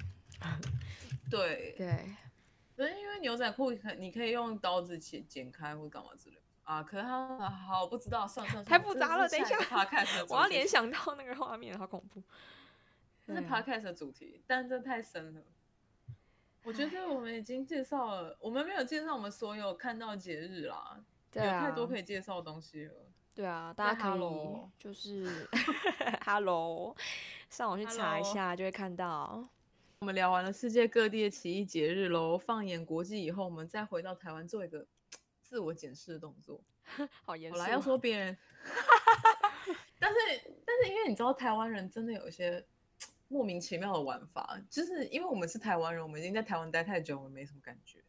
对，对，可是因为牛仔裤可你可以用刀子剪剪开或干嘛之类的啊。可是他好不知道，算了算了，太复杂了等一下我要联想到那个画面，好恐怖。这是对 podcast 的主题，但这太深了。我觉得我们已经介绍了，我们没有介绍我们所有看到的节日啦，对啊，有太多可以介绍的东西了。对啊，大家可以就是 Hello，上网去查一下就会看到。我们聊完了世界各地的奇异节日喽，放眼国际以后，我们再回到台湾做一个 自我检视的动作。好严肃哦。好啦，要说别人，但是但是因为你知道台湾人真的有一些莫名其妙的玩法，就是因为我们是台湾人，我们已经在台湾待太久，我们没什么感觉。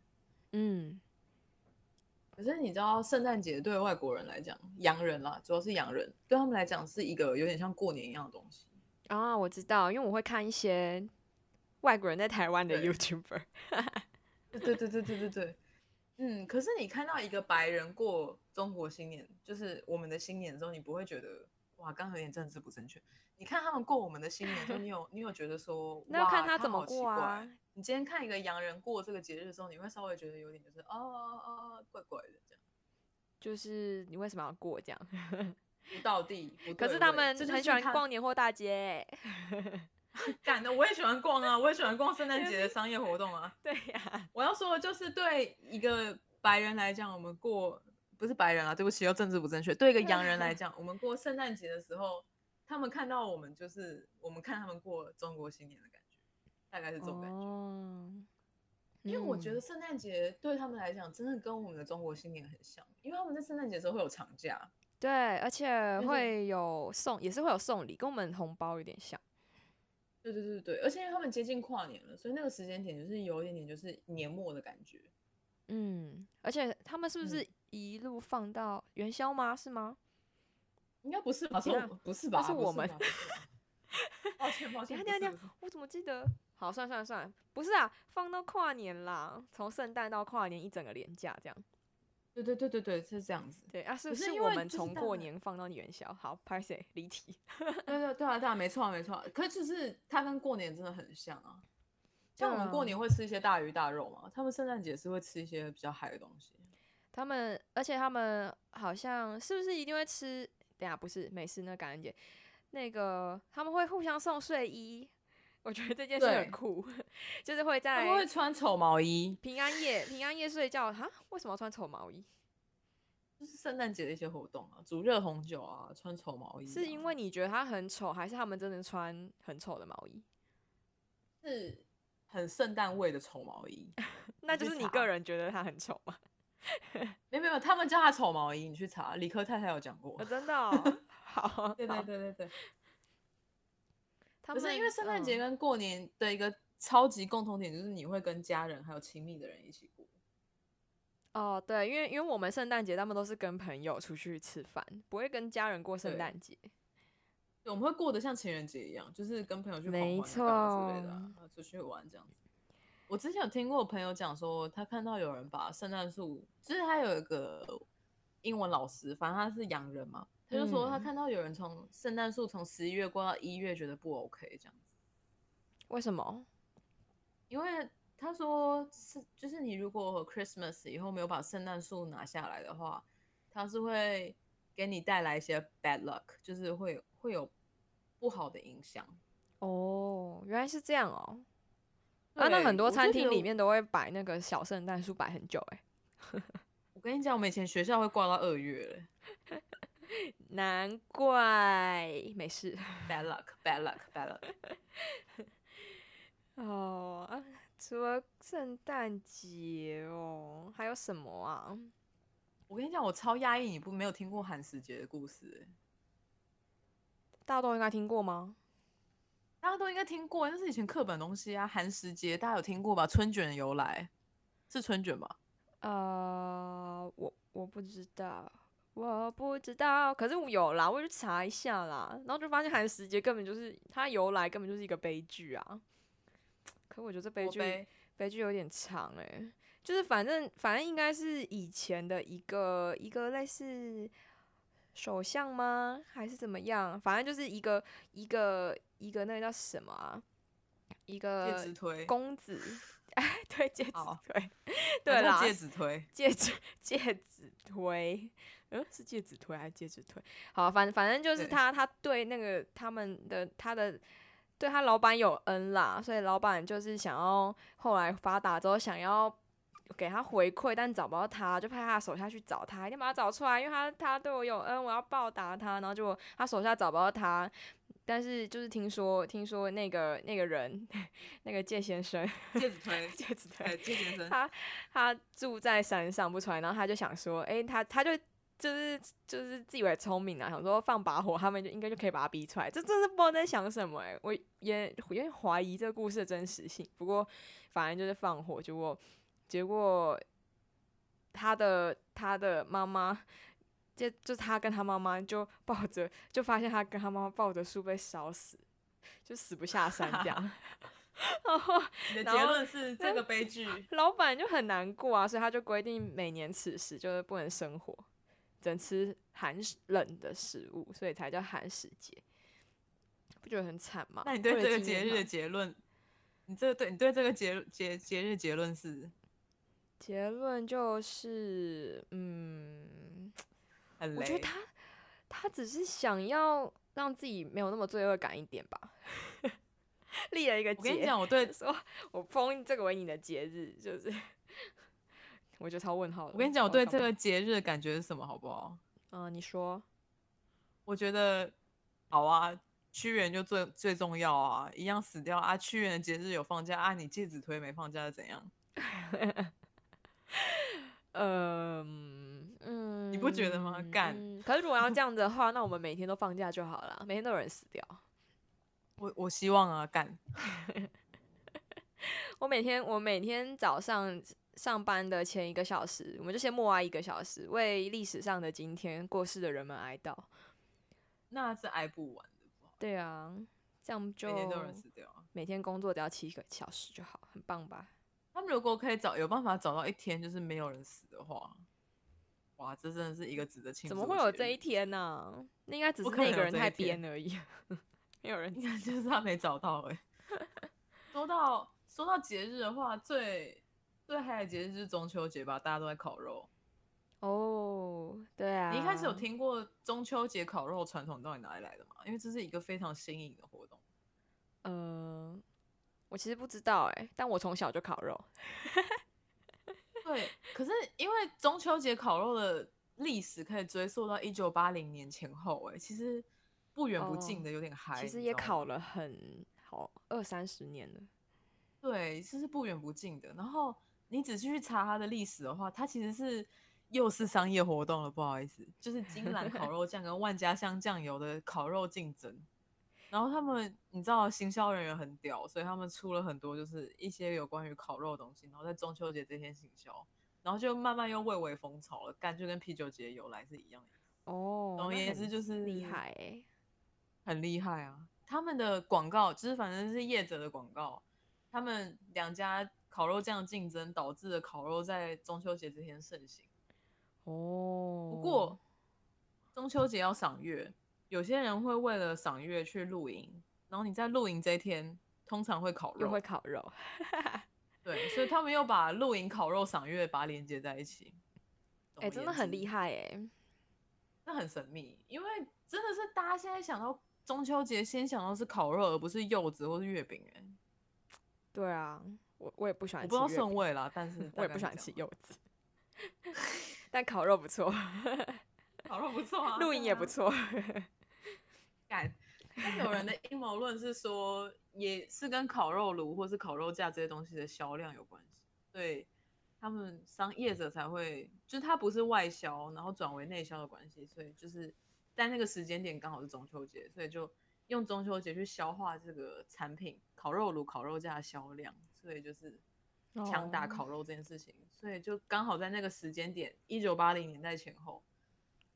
嗯，可是你知道，圣诞节对外国人来讲，洋人啦，主要是洋人，对他们来讲是一个有点像过年一样的东西。啊，我知道，因为我会看一些外国人在台湾的 YouTuber。对对对对对对对，嗯。可是你看到一个白人过中国新年，就是我们的新年的时候，你不会觉得哇，刚刚有点政治不正确。你看他们过我们的新年就，你有你有觉得说，那要看他怎么过啊你今天看一个洋人过这个节日的时候，你会稍微觉得有点就是哦哦哦哦，怪怪的这样，就是你为什么要过这样？不到地。不可是他们这就很喜欢逛年货大街。干的，我也喜欢逛啊，我也喜欢逛圣诞 节的商业活动啊。对呀、我要说的就是，对一个白人来讲，我们过不是白人啊，对不起，又政治不正确。对一个洋人来讲，我们过圣诞节的时候，他们看到我们就是我们看他们过中国新年的感觉，大概是这种感觉。哦，因为我觉得嗯圣诞节对他们来讲，真的跟我们的中国新年很像，因为他们在圣诞节的时候会有长假。对，而且会有送，也是会有送礼，跟我们红包有点像。对对对对，而且因为他们接近跨年了，所以那个时间点就是有一点点就是年末的感觉。嗯，而且他们是不是嗯一路放到元宵吗？是吗？应该不是吧？是不是吧？是我们抱歉抱歉，等一下等一下不是不是我怎么记得？好，算算算，不是啊，放到跨年啦，从圣诞到跨年一整个连假这样。对对对对对，是这样子。对啊，是可是是我们从过年放到元宵。好 p a r s 离题。对对对啊对啊，没错啊没错啊。可是就是它跟过年真的很像啊。像我们过年会吃一些大鱼大肉嘛，他们圣诞节是会吃一些比较嗨的东西。他们，而且他们好像是不是一定会吃？等一下不是美式那感恩节，那个他们会互相送睡衣。我觉得这件事很酷，就是会他在们会穿丑毛衣，平安夜平安夜睡觉哈？为什么要穿丑毛衣？就是圣诞节的一些活动啊，煮热红酒啊，穿丑毛衣啊、是因为你觉得他很丑，还是他们真的穿很丑的毛衣？是很圣诞味的丑毛衣。那就是你个人觉得他很丑吗？没有没有，他们叫他丑毛衣，你去查，理科太太有讲过哦，。真的、哦，好，对对，对对对。他们可是因为圣诞节嗯跟过年的一个超级共同点，就是你会跟家人还有亲密的人一起过。哦，对，因为因为我们圣诞节他们都是跟朋友出去吃饭，不会跟家人过圣诞节。我们会过得像情人节一样，就是跟朋友去狂没欢啊干嘛之类的、出去玩这样子。我之前有听过我朋友讲说，他看到有人把圣诞树，就是他有一个英文老师，反正他是洋人嘛，他就说他嗯看到有人从圣诞树从十一月过到一月，觉得不 OK 这样子，为什么？因为他说是就是你如果 Christmas 以后没有把圣诞树拿下来的话，它是会给你带来一些 bad luck，就是会会有不好的影响。哦，原来是这样哦。啊，那很多餐厅里面都会摆那个小圣诞树，摆很久哎、我跟你讲，我们以前学校会挂到二月了 难怪没事。bad luck，bad luck，bad luck。哦，啊，除了圣诞节哦，还有什么啊？我跟你讲，我超压抑，你不没有听过寒食节的故事、欸，大家都应该听过吗？大家都应该听过，那是以前课本东西啊。寒食节大家有听过吧？春卷的由来是春卷吗？呃，我我不知道，我不知道。可是我有啦，我去查一下啦，然后就发现寒食节根本就是它由来根本就是一个悲剧啊。可我觉得这悲剧悲悲剧有点长诶、就是反正反正应该是以前的一个一个类似首相吗？还是怎么样？反正就是一个一个一个那个叫什么啊？一戒个指推，公子，哎，对戒指推，好对啦，戒指推，戒指戒指推，嗯，是戒指推还是戒指推？好，反反正就是对他他对那个他们的他的对他老板有恩啦，所以老板就是想要后来发达之后想要给他回馈，但找不到他，就派他的手下去找他，一定把他找出来，因为他他对我有恩，我要报答他。然后就他手下找不到他。但是就是听说，听说那个 那个人，那个介先生，戒指推，戒指推对，戒先生，他他住在山上不出来，然后他就想说，诶，他他就就是就是自以为聪明啊，想说放把火，他们就应该就可以把他逼出来。这真是不知道在想什么诶，我也有点怀疑这个故事的真实性。不过反正就是放火，结果结果他的他的妈妈。就就他跟他妈妈就抱着，就发现他跟他妈妈抱着树被烧死，就死不下山这样。然后 你的结论是这个悲剧，老板就很难过啊，所以他就规定每年此时就是不能生火，只能吃寒食冷的食物，所以才叫寒食节。不觉得很惨吗？那你对这个节日的结论，你这个对你对这个节节节日结论是结论就是，嗯。我觉得他他只是想要让自己没有那么罪恶感一点吧，立了一个节，我跟你讲，我对 说我封这个为你的节日，就是 我觉得超问号的。我跟你讲，我对这个节日的感觉是什么，好不好？嗯、你说。我觉得好啊，屈原就最最重要啊，一样死掉啊。屈原的节日有放假啊，你介子推没放假是怎样？嗯 嗯，你不觉得吗干嗯可是如果要这样子的话，那我们每天都放假就好了，每天都有人死掉。我我希望啊，干 我每天我每天早上上班的前一个小时，我们就先默哀一个小时，为历史上的今天过世的人们哀悼。那是哀不完的，不好对啊，这样就每天都有人死掉啊。每天工作只要七个小时就好，很棒吧？他们如果可以找有办法找到一天就是没有人死的话，哇，这真的是一个值得庆祝。怎么会有这一？天呢、那应该只是那个人太编而已，没有人应该就是他没找到哎、说到说到节日的话，最最嗨的节日就是中秋节吧，大家都在烤肉。哦，对啊。你一开始有听过中秋节烤肉传统到底哪里来的吗？因为这是一个非常新颖的活动。嗯，我其实不知道哎、但我从小就烤肉。对，可是因为中秋节烤肉的历史可以追溯到一九八零年前后，哎，其实不远不近哦的，有点嗨。其实也烤了很好二三十年了。对，这是不远不近的。然后你仔细去查它的历史的话，它其实是又是商业活动了，不好意思，就是金兰烤肉酱跟万家香酱油的烤肉竞争。然后他们，你知道行销人员很屌，所以他们出了很多就是一些有关于烤肉的东西，然后在中秋节这天行销，然后就慢慢又蔚为风潮了，感觉跟啤酒节由来是一样的。哦，总言之就是厉害哎、很厉害啊！他们的广告就是反正是业者的广告，他们两家烤肉酱竞争导致了烤肉在中秋节这天盛行。哦，不过中秋节要赏月，有些人会为了赏月去露营，然后你在露营这一天通常会烤肉又会，烤肉，对，所以他们又把露营、烤肉、赏月把它连接在一起。哎、真的很厉害。害哎、那很神秘，因为真的是大家现在想到中秋节，先想到是烤肉，而不是柚子或是月饼、哎，对啊，我我也不喜欢我不知道顺位啦，但是 我也不喜欢吃柚子，但烤肉不错，烤肉不错啊，露营也不错。有人的阴谋论是说，也是跟烤肉炉或是烤肉架这些东西的销量有关系，所以他们商业者才会，就是它不是外销，然后转为内销的关系，所以就是在那个时间点刚好是中秋节，所以就用中秋节去消化这个产品烤肉炉、烤肉架的销量，所以就是强打哦。烤肉这件事情，所以就刚好在那个时间点，一九八零年代前后，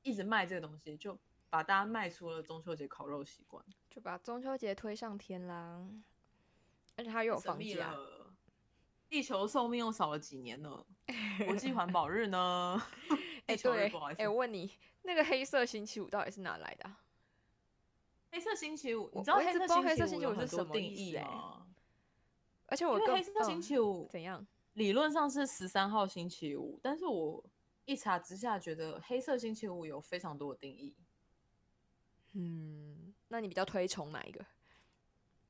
一直卖这个东西，就把大家卖出了中秋节烤肉习惯。就把中秋节推上天啦，而且它又有神秘放假，了。地球寿命又少了几年呢？国际环保日呢？哎、对，哎、不好意思，我问你，那个黑色星期五到底是哪来的、啊？黑色星期五，你知道黑色星期五是什么定义吗？而且我更因为黑色星嗯期五怎样？理论上是十三号星期五，但是我一查之下觉得黑色星期五有非常多的定义。嗯，那你比较推崇哪一个？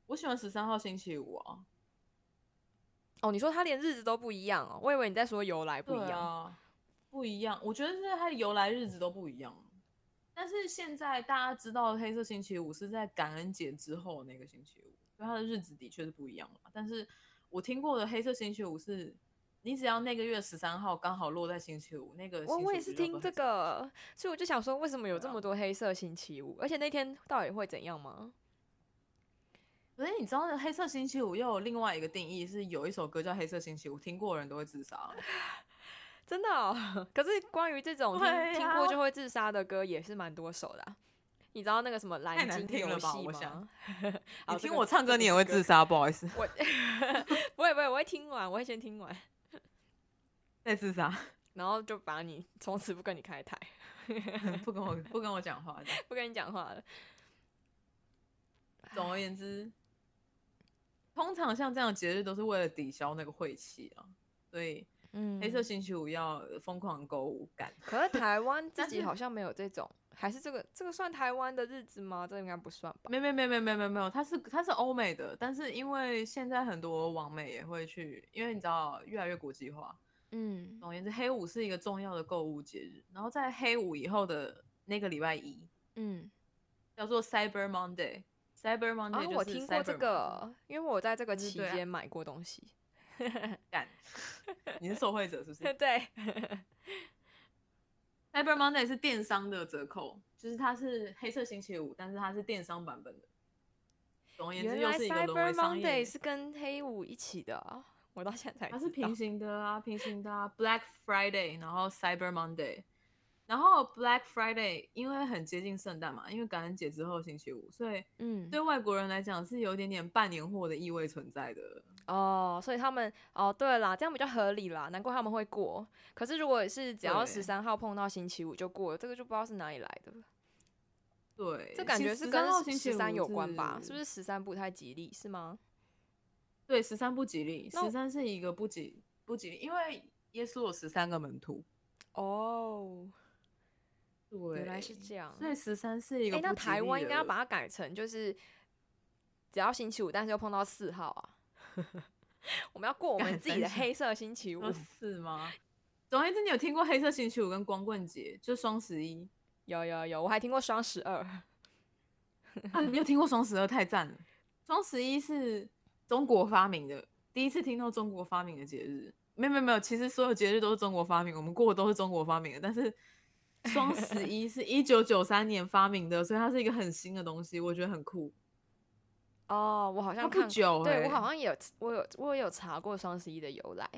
我喜欢十三号星期五啊，哦，你说它连日子都不一样哦，我以为你在说由来不一样。不一样。我觉得是它的由来日子都不一样。但是现在大家知道黑色星期五是在感恩节之后那个星期五，所以它的日子的确是不一样嘛。但是我听过的黑色星期五是，你只要那个月十三号刚好落在星期五，那个我我也是听这个，所以我就想说，为什么有这么多黑色星期五？而且那天到底会怎样吗？可是你知道那黑色星期五又有另外一个定义，是有一首歌叫《黑色星期五》，听过的人都会自杀。真的、哦？可是关于这种听、对听过啊就会自杀的歌也是蛮多首的啊、你知道那个什么蓝鲸游戏吧我想吗？你听我唱歌你也会自杀，不好意思，我 不会不会，我会听完，我会先听完，再自杀，然后就把你从此不跟你开台，不跟我 不跟我讲话的。不跟你讲话了。总而言之，通常像这样的节日都是为了抵消那个晦气啊，所以嗯黑色星期五要疯狂购物感。可是台湾 自己好像没有这种，还是这个这个算台湾的日子吗？这个应该不算吧？没没没没没没没有，它是它是欧美的，但是因为现在很多网美也会去，因为你知道越来越国际化。嗯，总而言之，黑五是一个重要的购物节日，然后在黑五以后的那个礼拜一嗯，叫做 Cyber Monday。Cyber 啊 Monday 就是、我听过这个，因为我在这个期间买过东西。干，你是受惠者是不是？对，Cyber Monday 是电商的折扣，就是它是黑色星期五，但是它是电商版本的。总而言之，原来又是一个沦 Cyber Monday，是跟黑五一起的啊，我到现在才它是平行的啊，平行的啊。Black Friday，然后 Cyber Monday，然后 Black Friday 因为很接近圣诞嘛，因为感恩节之后星期五，所以嗯，对外国人来讲是有一点点办年货的意味存在的。哦，所以他们哦，对啦，这样比较合理啦，难怪他们会过。可是如果是只要十三号碰到星期五就过了，这个就不知道是哪里来的。对，这感其实13觉是跟十三有关吧？是是不是十三不太吉利？是吗？对，十三不吉利，十三是一个不吉不吉利，因为耶稣有十三个门徒。哦，对，原来是这样。所以十三是一个。那台湾应该要把它改成就是只要星期五，但是又碰到四号啊。我们要过我们自己的黑色星期五。是吗？总而言之，你有听过黑色星期五跟光棍节，就双十一？有有有，我还听过双十二。啊，你没有听过双十二？太赞了！双十一是中国发明的，第一次听到中国发明的节日。没有没有没有，其实所有节日都是中国发明，我们过的都是中国发明的。但是双十一 是一九九三年发明的，所以它是一个很新的东西，我觉得很酷。哦，我好像不久，对我好像也有，我有我有查过双十一的由来，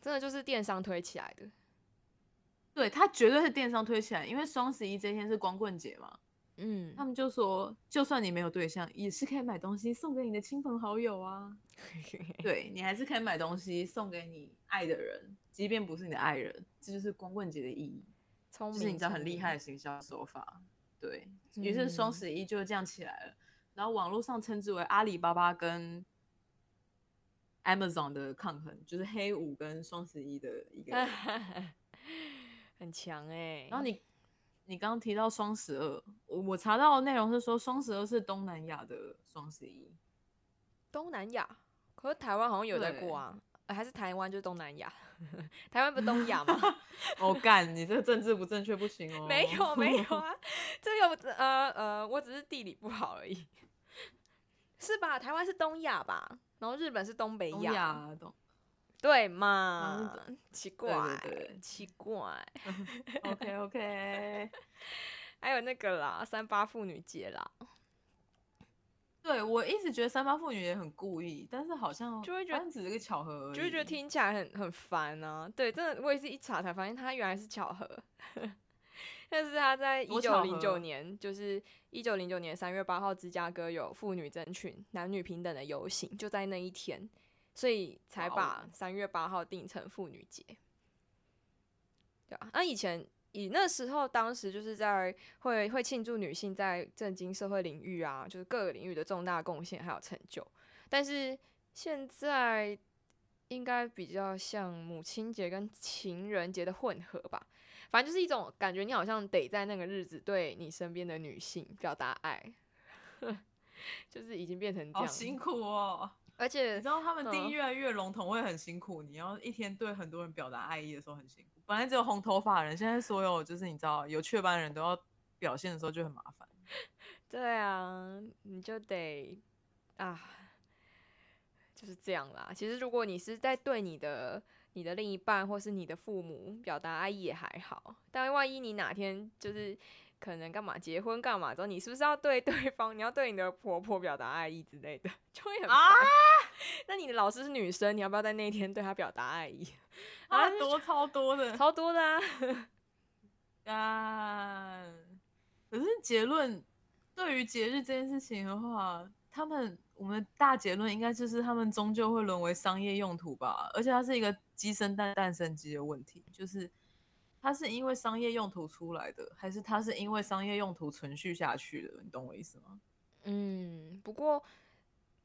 真的就是电商推起来的。对，它绝对是电商推起来，因为双十一这天是光棍节嘛。嗯，他们就说，就算你没有对象，也是可以买东西送给你的亲朋好友啊。对你还是可以买东西送给你爱的人，即便不是你的爱人，这就是光棍节的意义。聪明，就是你知道很厉害的行销手法。对于是双十一就这样起来了，然后网络上称之为阿里巴巴跟 Amazon 的抗衡，就是黑五跟双十一的一个 很强哎。然后你。你刚刚提到双十二，我查到的内容是说双十二是东南亚的双十一。东南亚，可是台湾好像有在过啊，还是台湾就是东南亚？台湾不是东亚吗？我 干，你这个政治不正确不行哦。没有没有啊，这个呃呃，我只是地理不好而已，是吧？台湾是东亚吧，然后日本是东北亚。对嘛？奇怪，对奇怪。OK OK，还有那个啦，三八妇女节啦。对我一直觉得三八妇女节很故意，但是好像就会觉得只是个巧合而已，就会觉得听起来很很烦啊。对，真的，我也是一查才发现，它原来是巧合。但是他在一九零九年，就是一九零九年三月八号，芝加哥有妇女争取男女平等的游行，就在那一天。所以才把三月八号定成妇女节，对啊，那以前以那时候，当时就是在会会庆祝女性在政经社会领域啊，就是各个领域的重大贡献还有成就。但是现在应该比较像母亲节跟情人节的混合吧，反正就是一种感觉，你好像得在那个日子对你身边的女性表达爱，就是已经变成这样，好辛苦哦。而且你知道他们定越来越笼统会很辛苦，你要一天对很多人表达爱意的时候很辛苦。本来只有红头发人，现在所有就是你知道有雀斑人都要表现的时候就很麻烦。对啊，你就得啊，就是这样啦。其实如果你是在对你的你的另一半或是你的父母表达爱意也还好，但万一你哪天就是。可能干嘛结婚干嘛之后，你是不是要对 对方，你要对你的婆婆表达爱意之类的，就会很烦。那你的老师是女生，你要不要在那一天对她表达爱意？啊，多超多的，超多的啊！啊，可是结论对于节日这件事情的话，他们我们大结论应该就是他们终究会沦为商业用途吧，而且它是一个鸡生蛋蛋生鸡的问题，就是。它是因为商业用途出来的，还是它是因为商业用途存续下去的？你懂我意思吗？嗯，不过，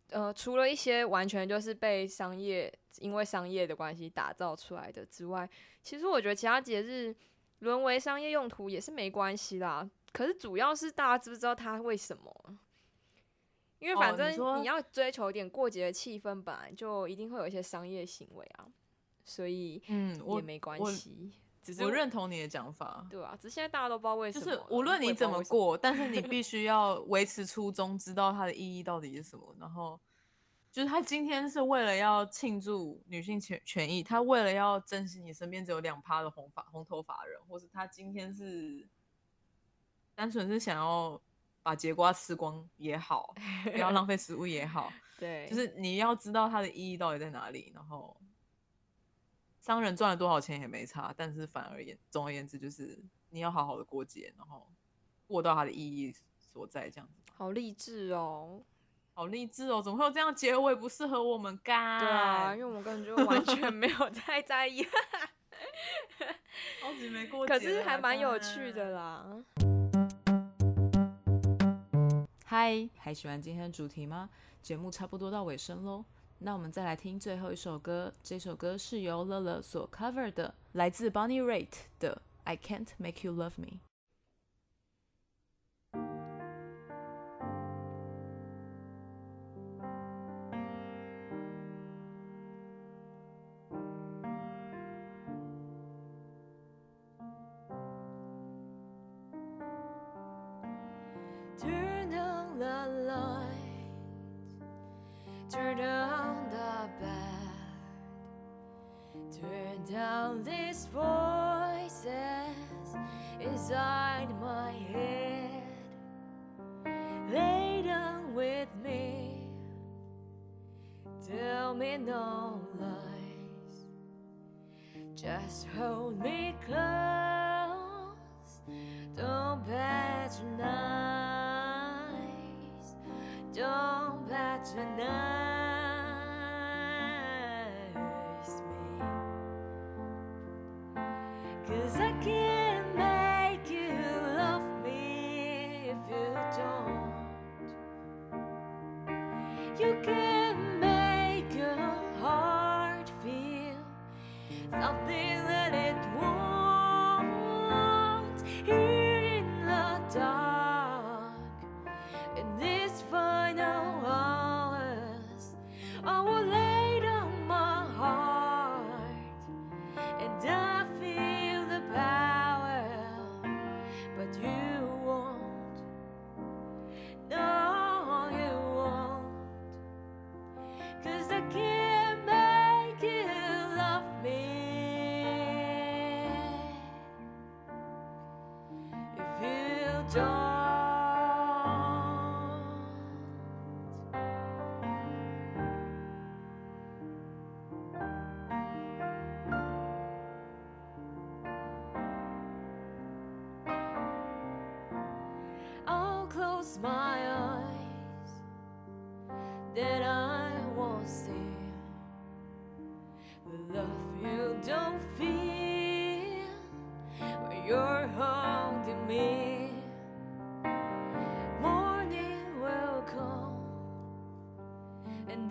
呃，除了一些完全就是被商业因为商业的关系打造出来的之外，其实我觉得其他节日沦为商业用途也是没关系啦。可是主要是大家知不知道它为什么？因为反正你要追求一点过节的气氛，本来就一定会有一些商业行为啊，所以嗯，也没关系。我认同你的讲法，对啊，只是现在大家都不知道为什么。就是无论你怎么过，但是你 必须要维持初衷，知道它的意义到底是什么。然后，就是他今天是为了要庆祝女性权权益，他为了要珍惜你身边只有两趴的红发红头发人，或是他今天是单纯是想要把节瓜吃光也好，不要浪费食物也好，对，就是你要知道它的意义到底在哪里，然后。商人赚了多少钱也没差，但是反而言，总而言之就是你要好好的过节，然后过到它的意义所在，这样子。好励志哦，好励志哦，怎么会有这样结尾不适合我们干？对啊，因为我们根本就完全 没有太在意，超级没过节，可是还蛮有趣的啦。嗨，还喜欢今天的主题吗？节目差不多到尾声喽。那我们再来听最后一首歌，这首歌是由乐乐所 cover 的，来自 Bonnie Rate 的《I Can't Make You Love Me》。Turn down these voices inside my head. Lay down with me, tell me no lies, just hold me close. Don't patronize, don't patronize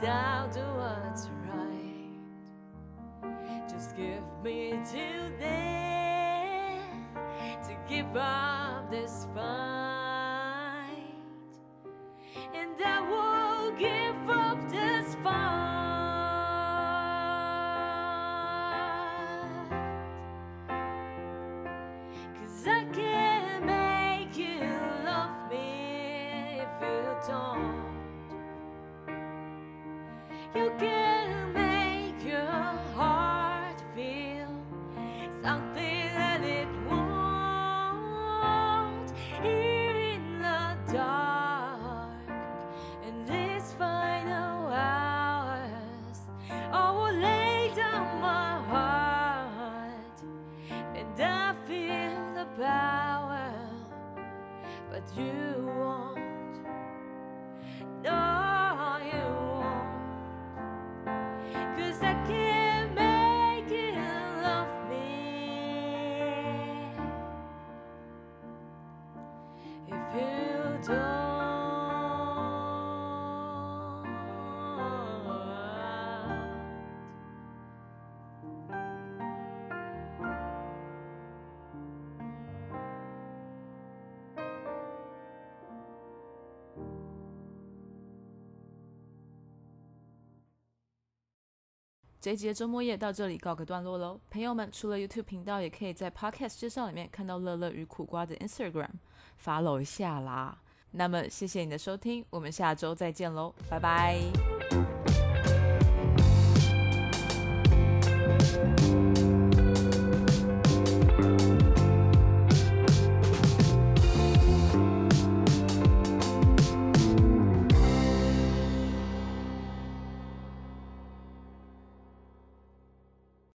I'll do what's right. Just give me till then to give up this fight, 这一节周末夜到这里告个段落喽，朋友们，除了 YouTube 频道，也可以在 Podcast 介绍里面看到乐乐与苦瓜的 Instagram，follow 一下啦。那么谢谢你的收听，我们下周再见喽，拜拜。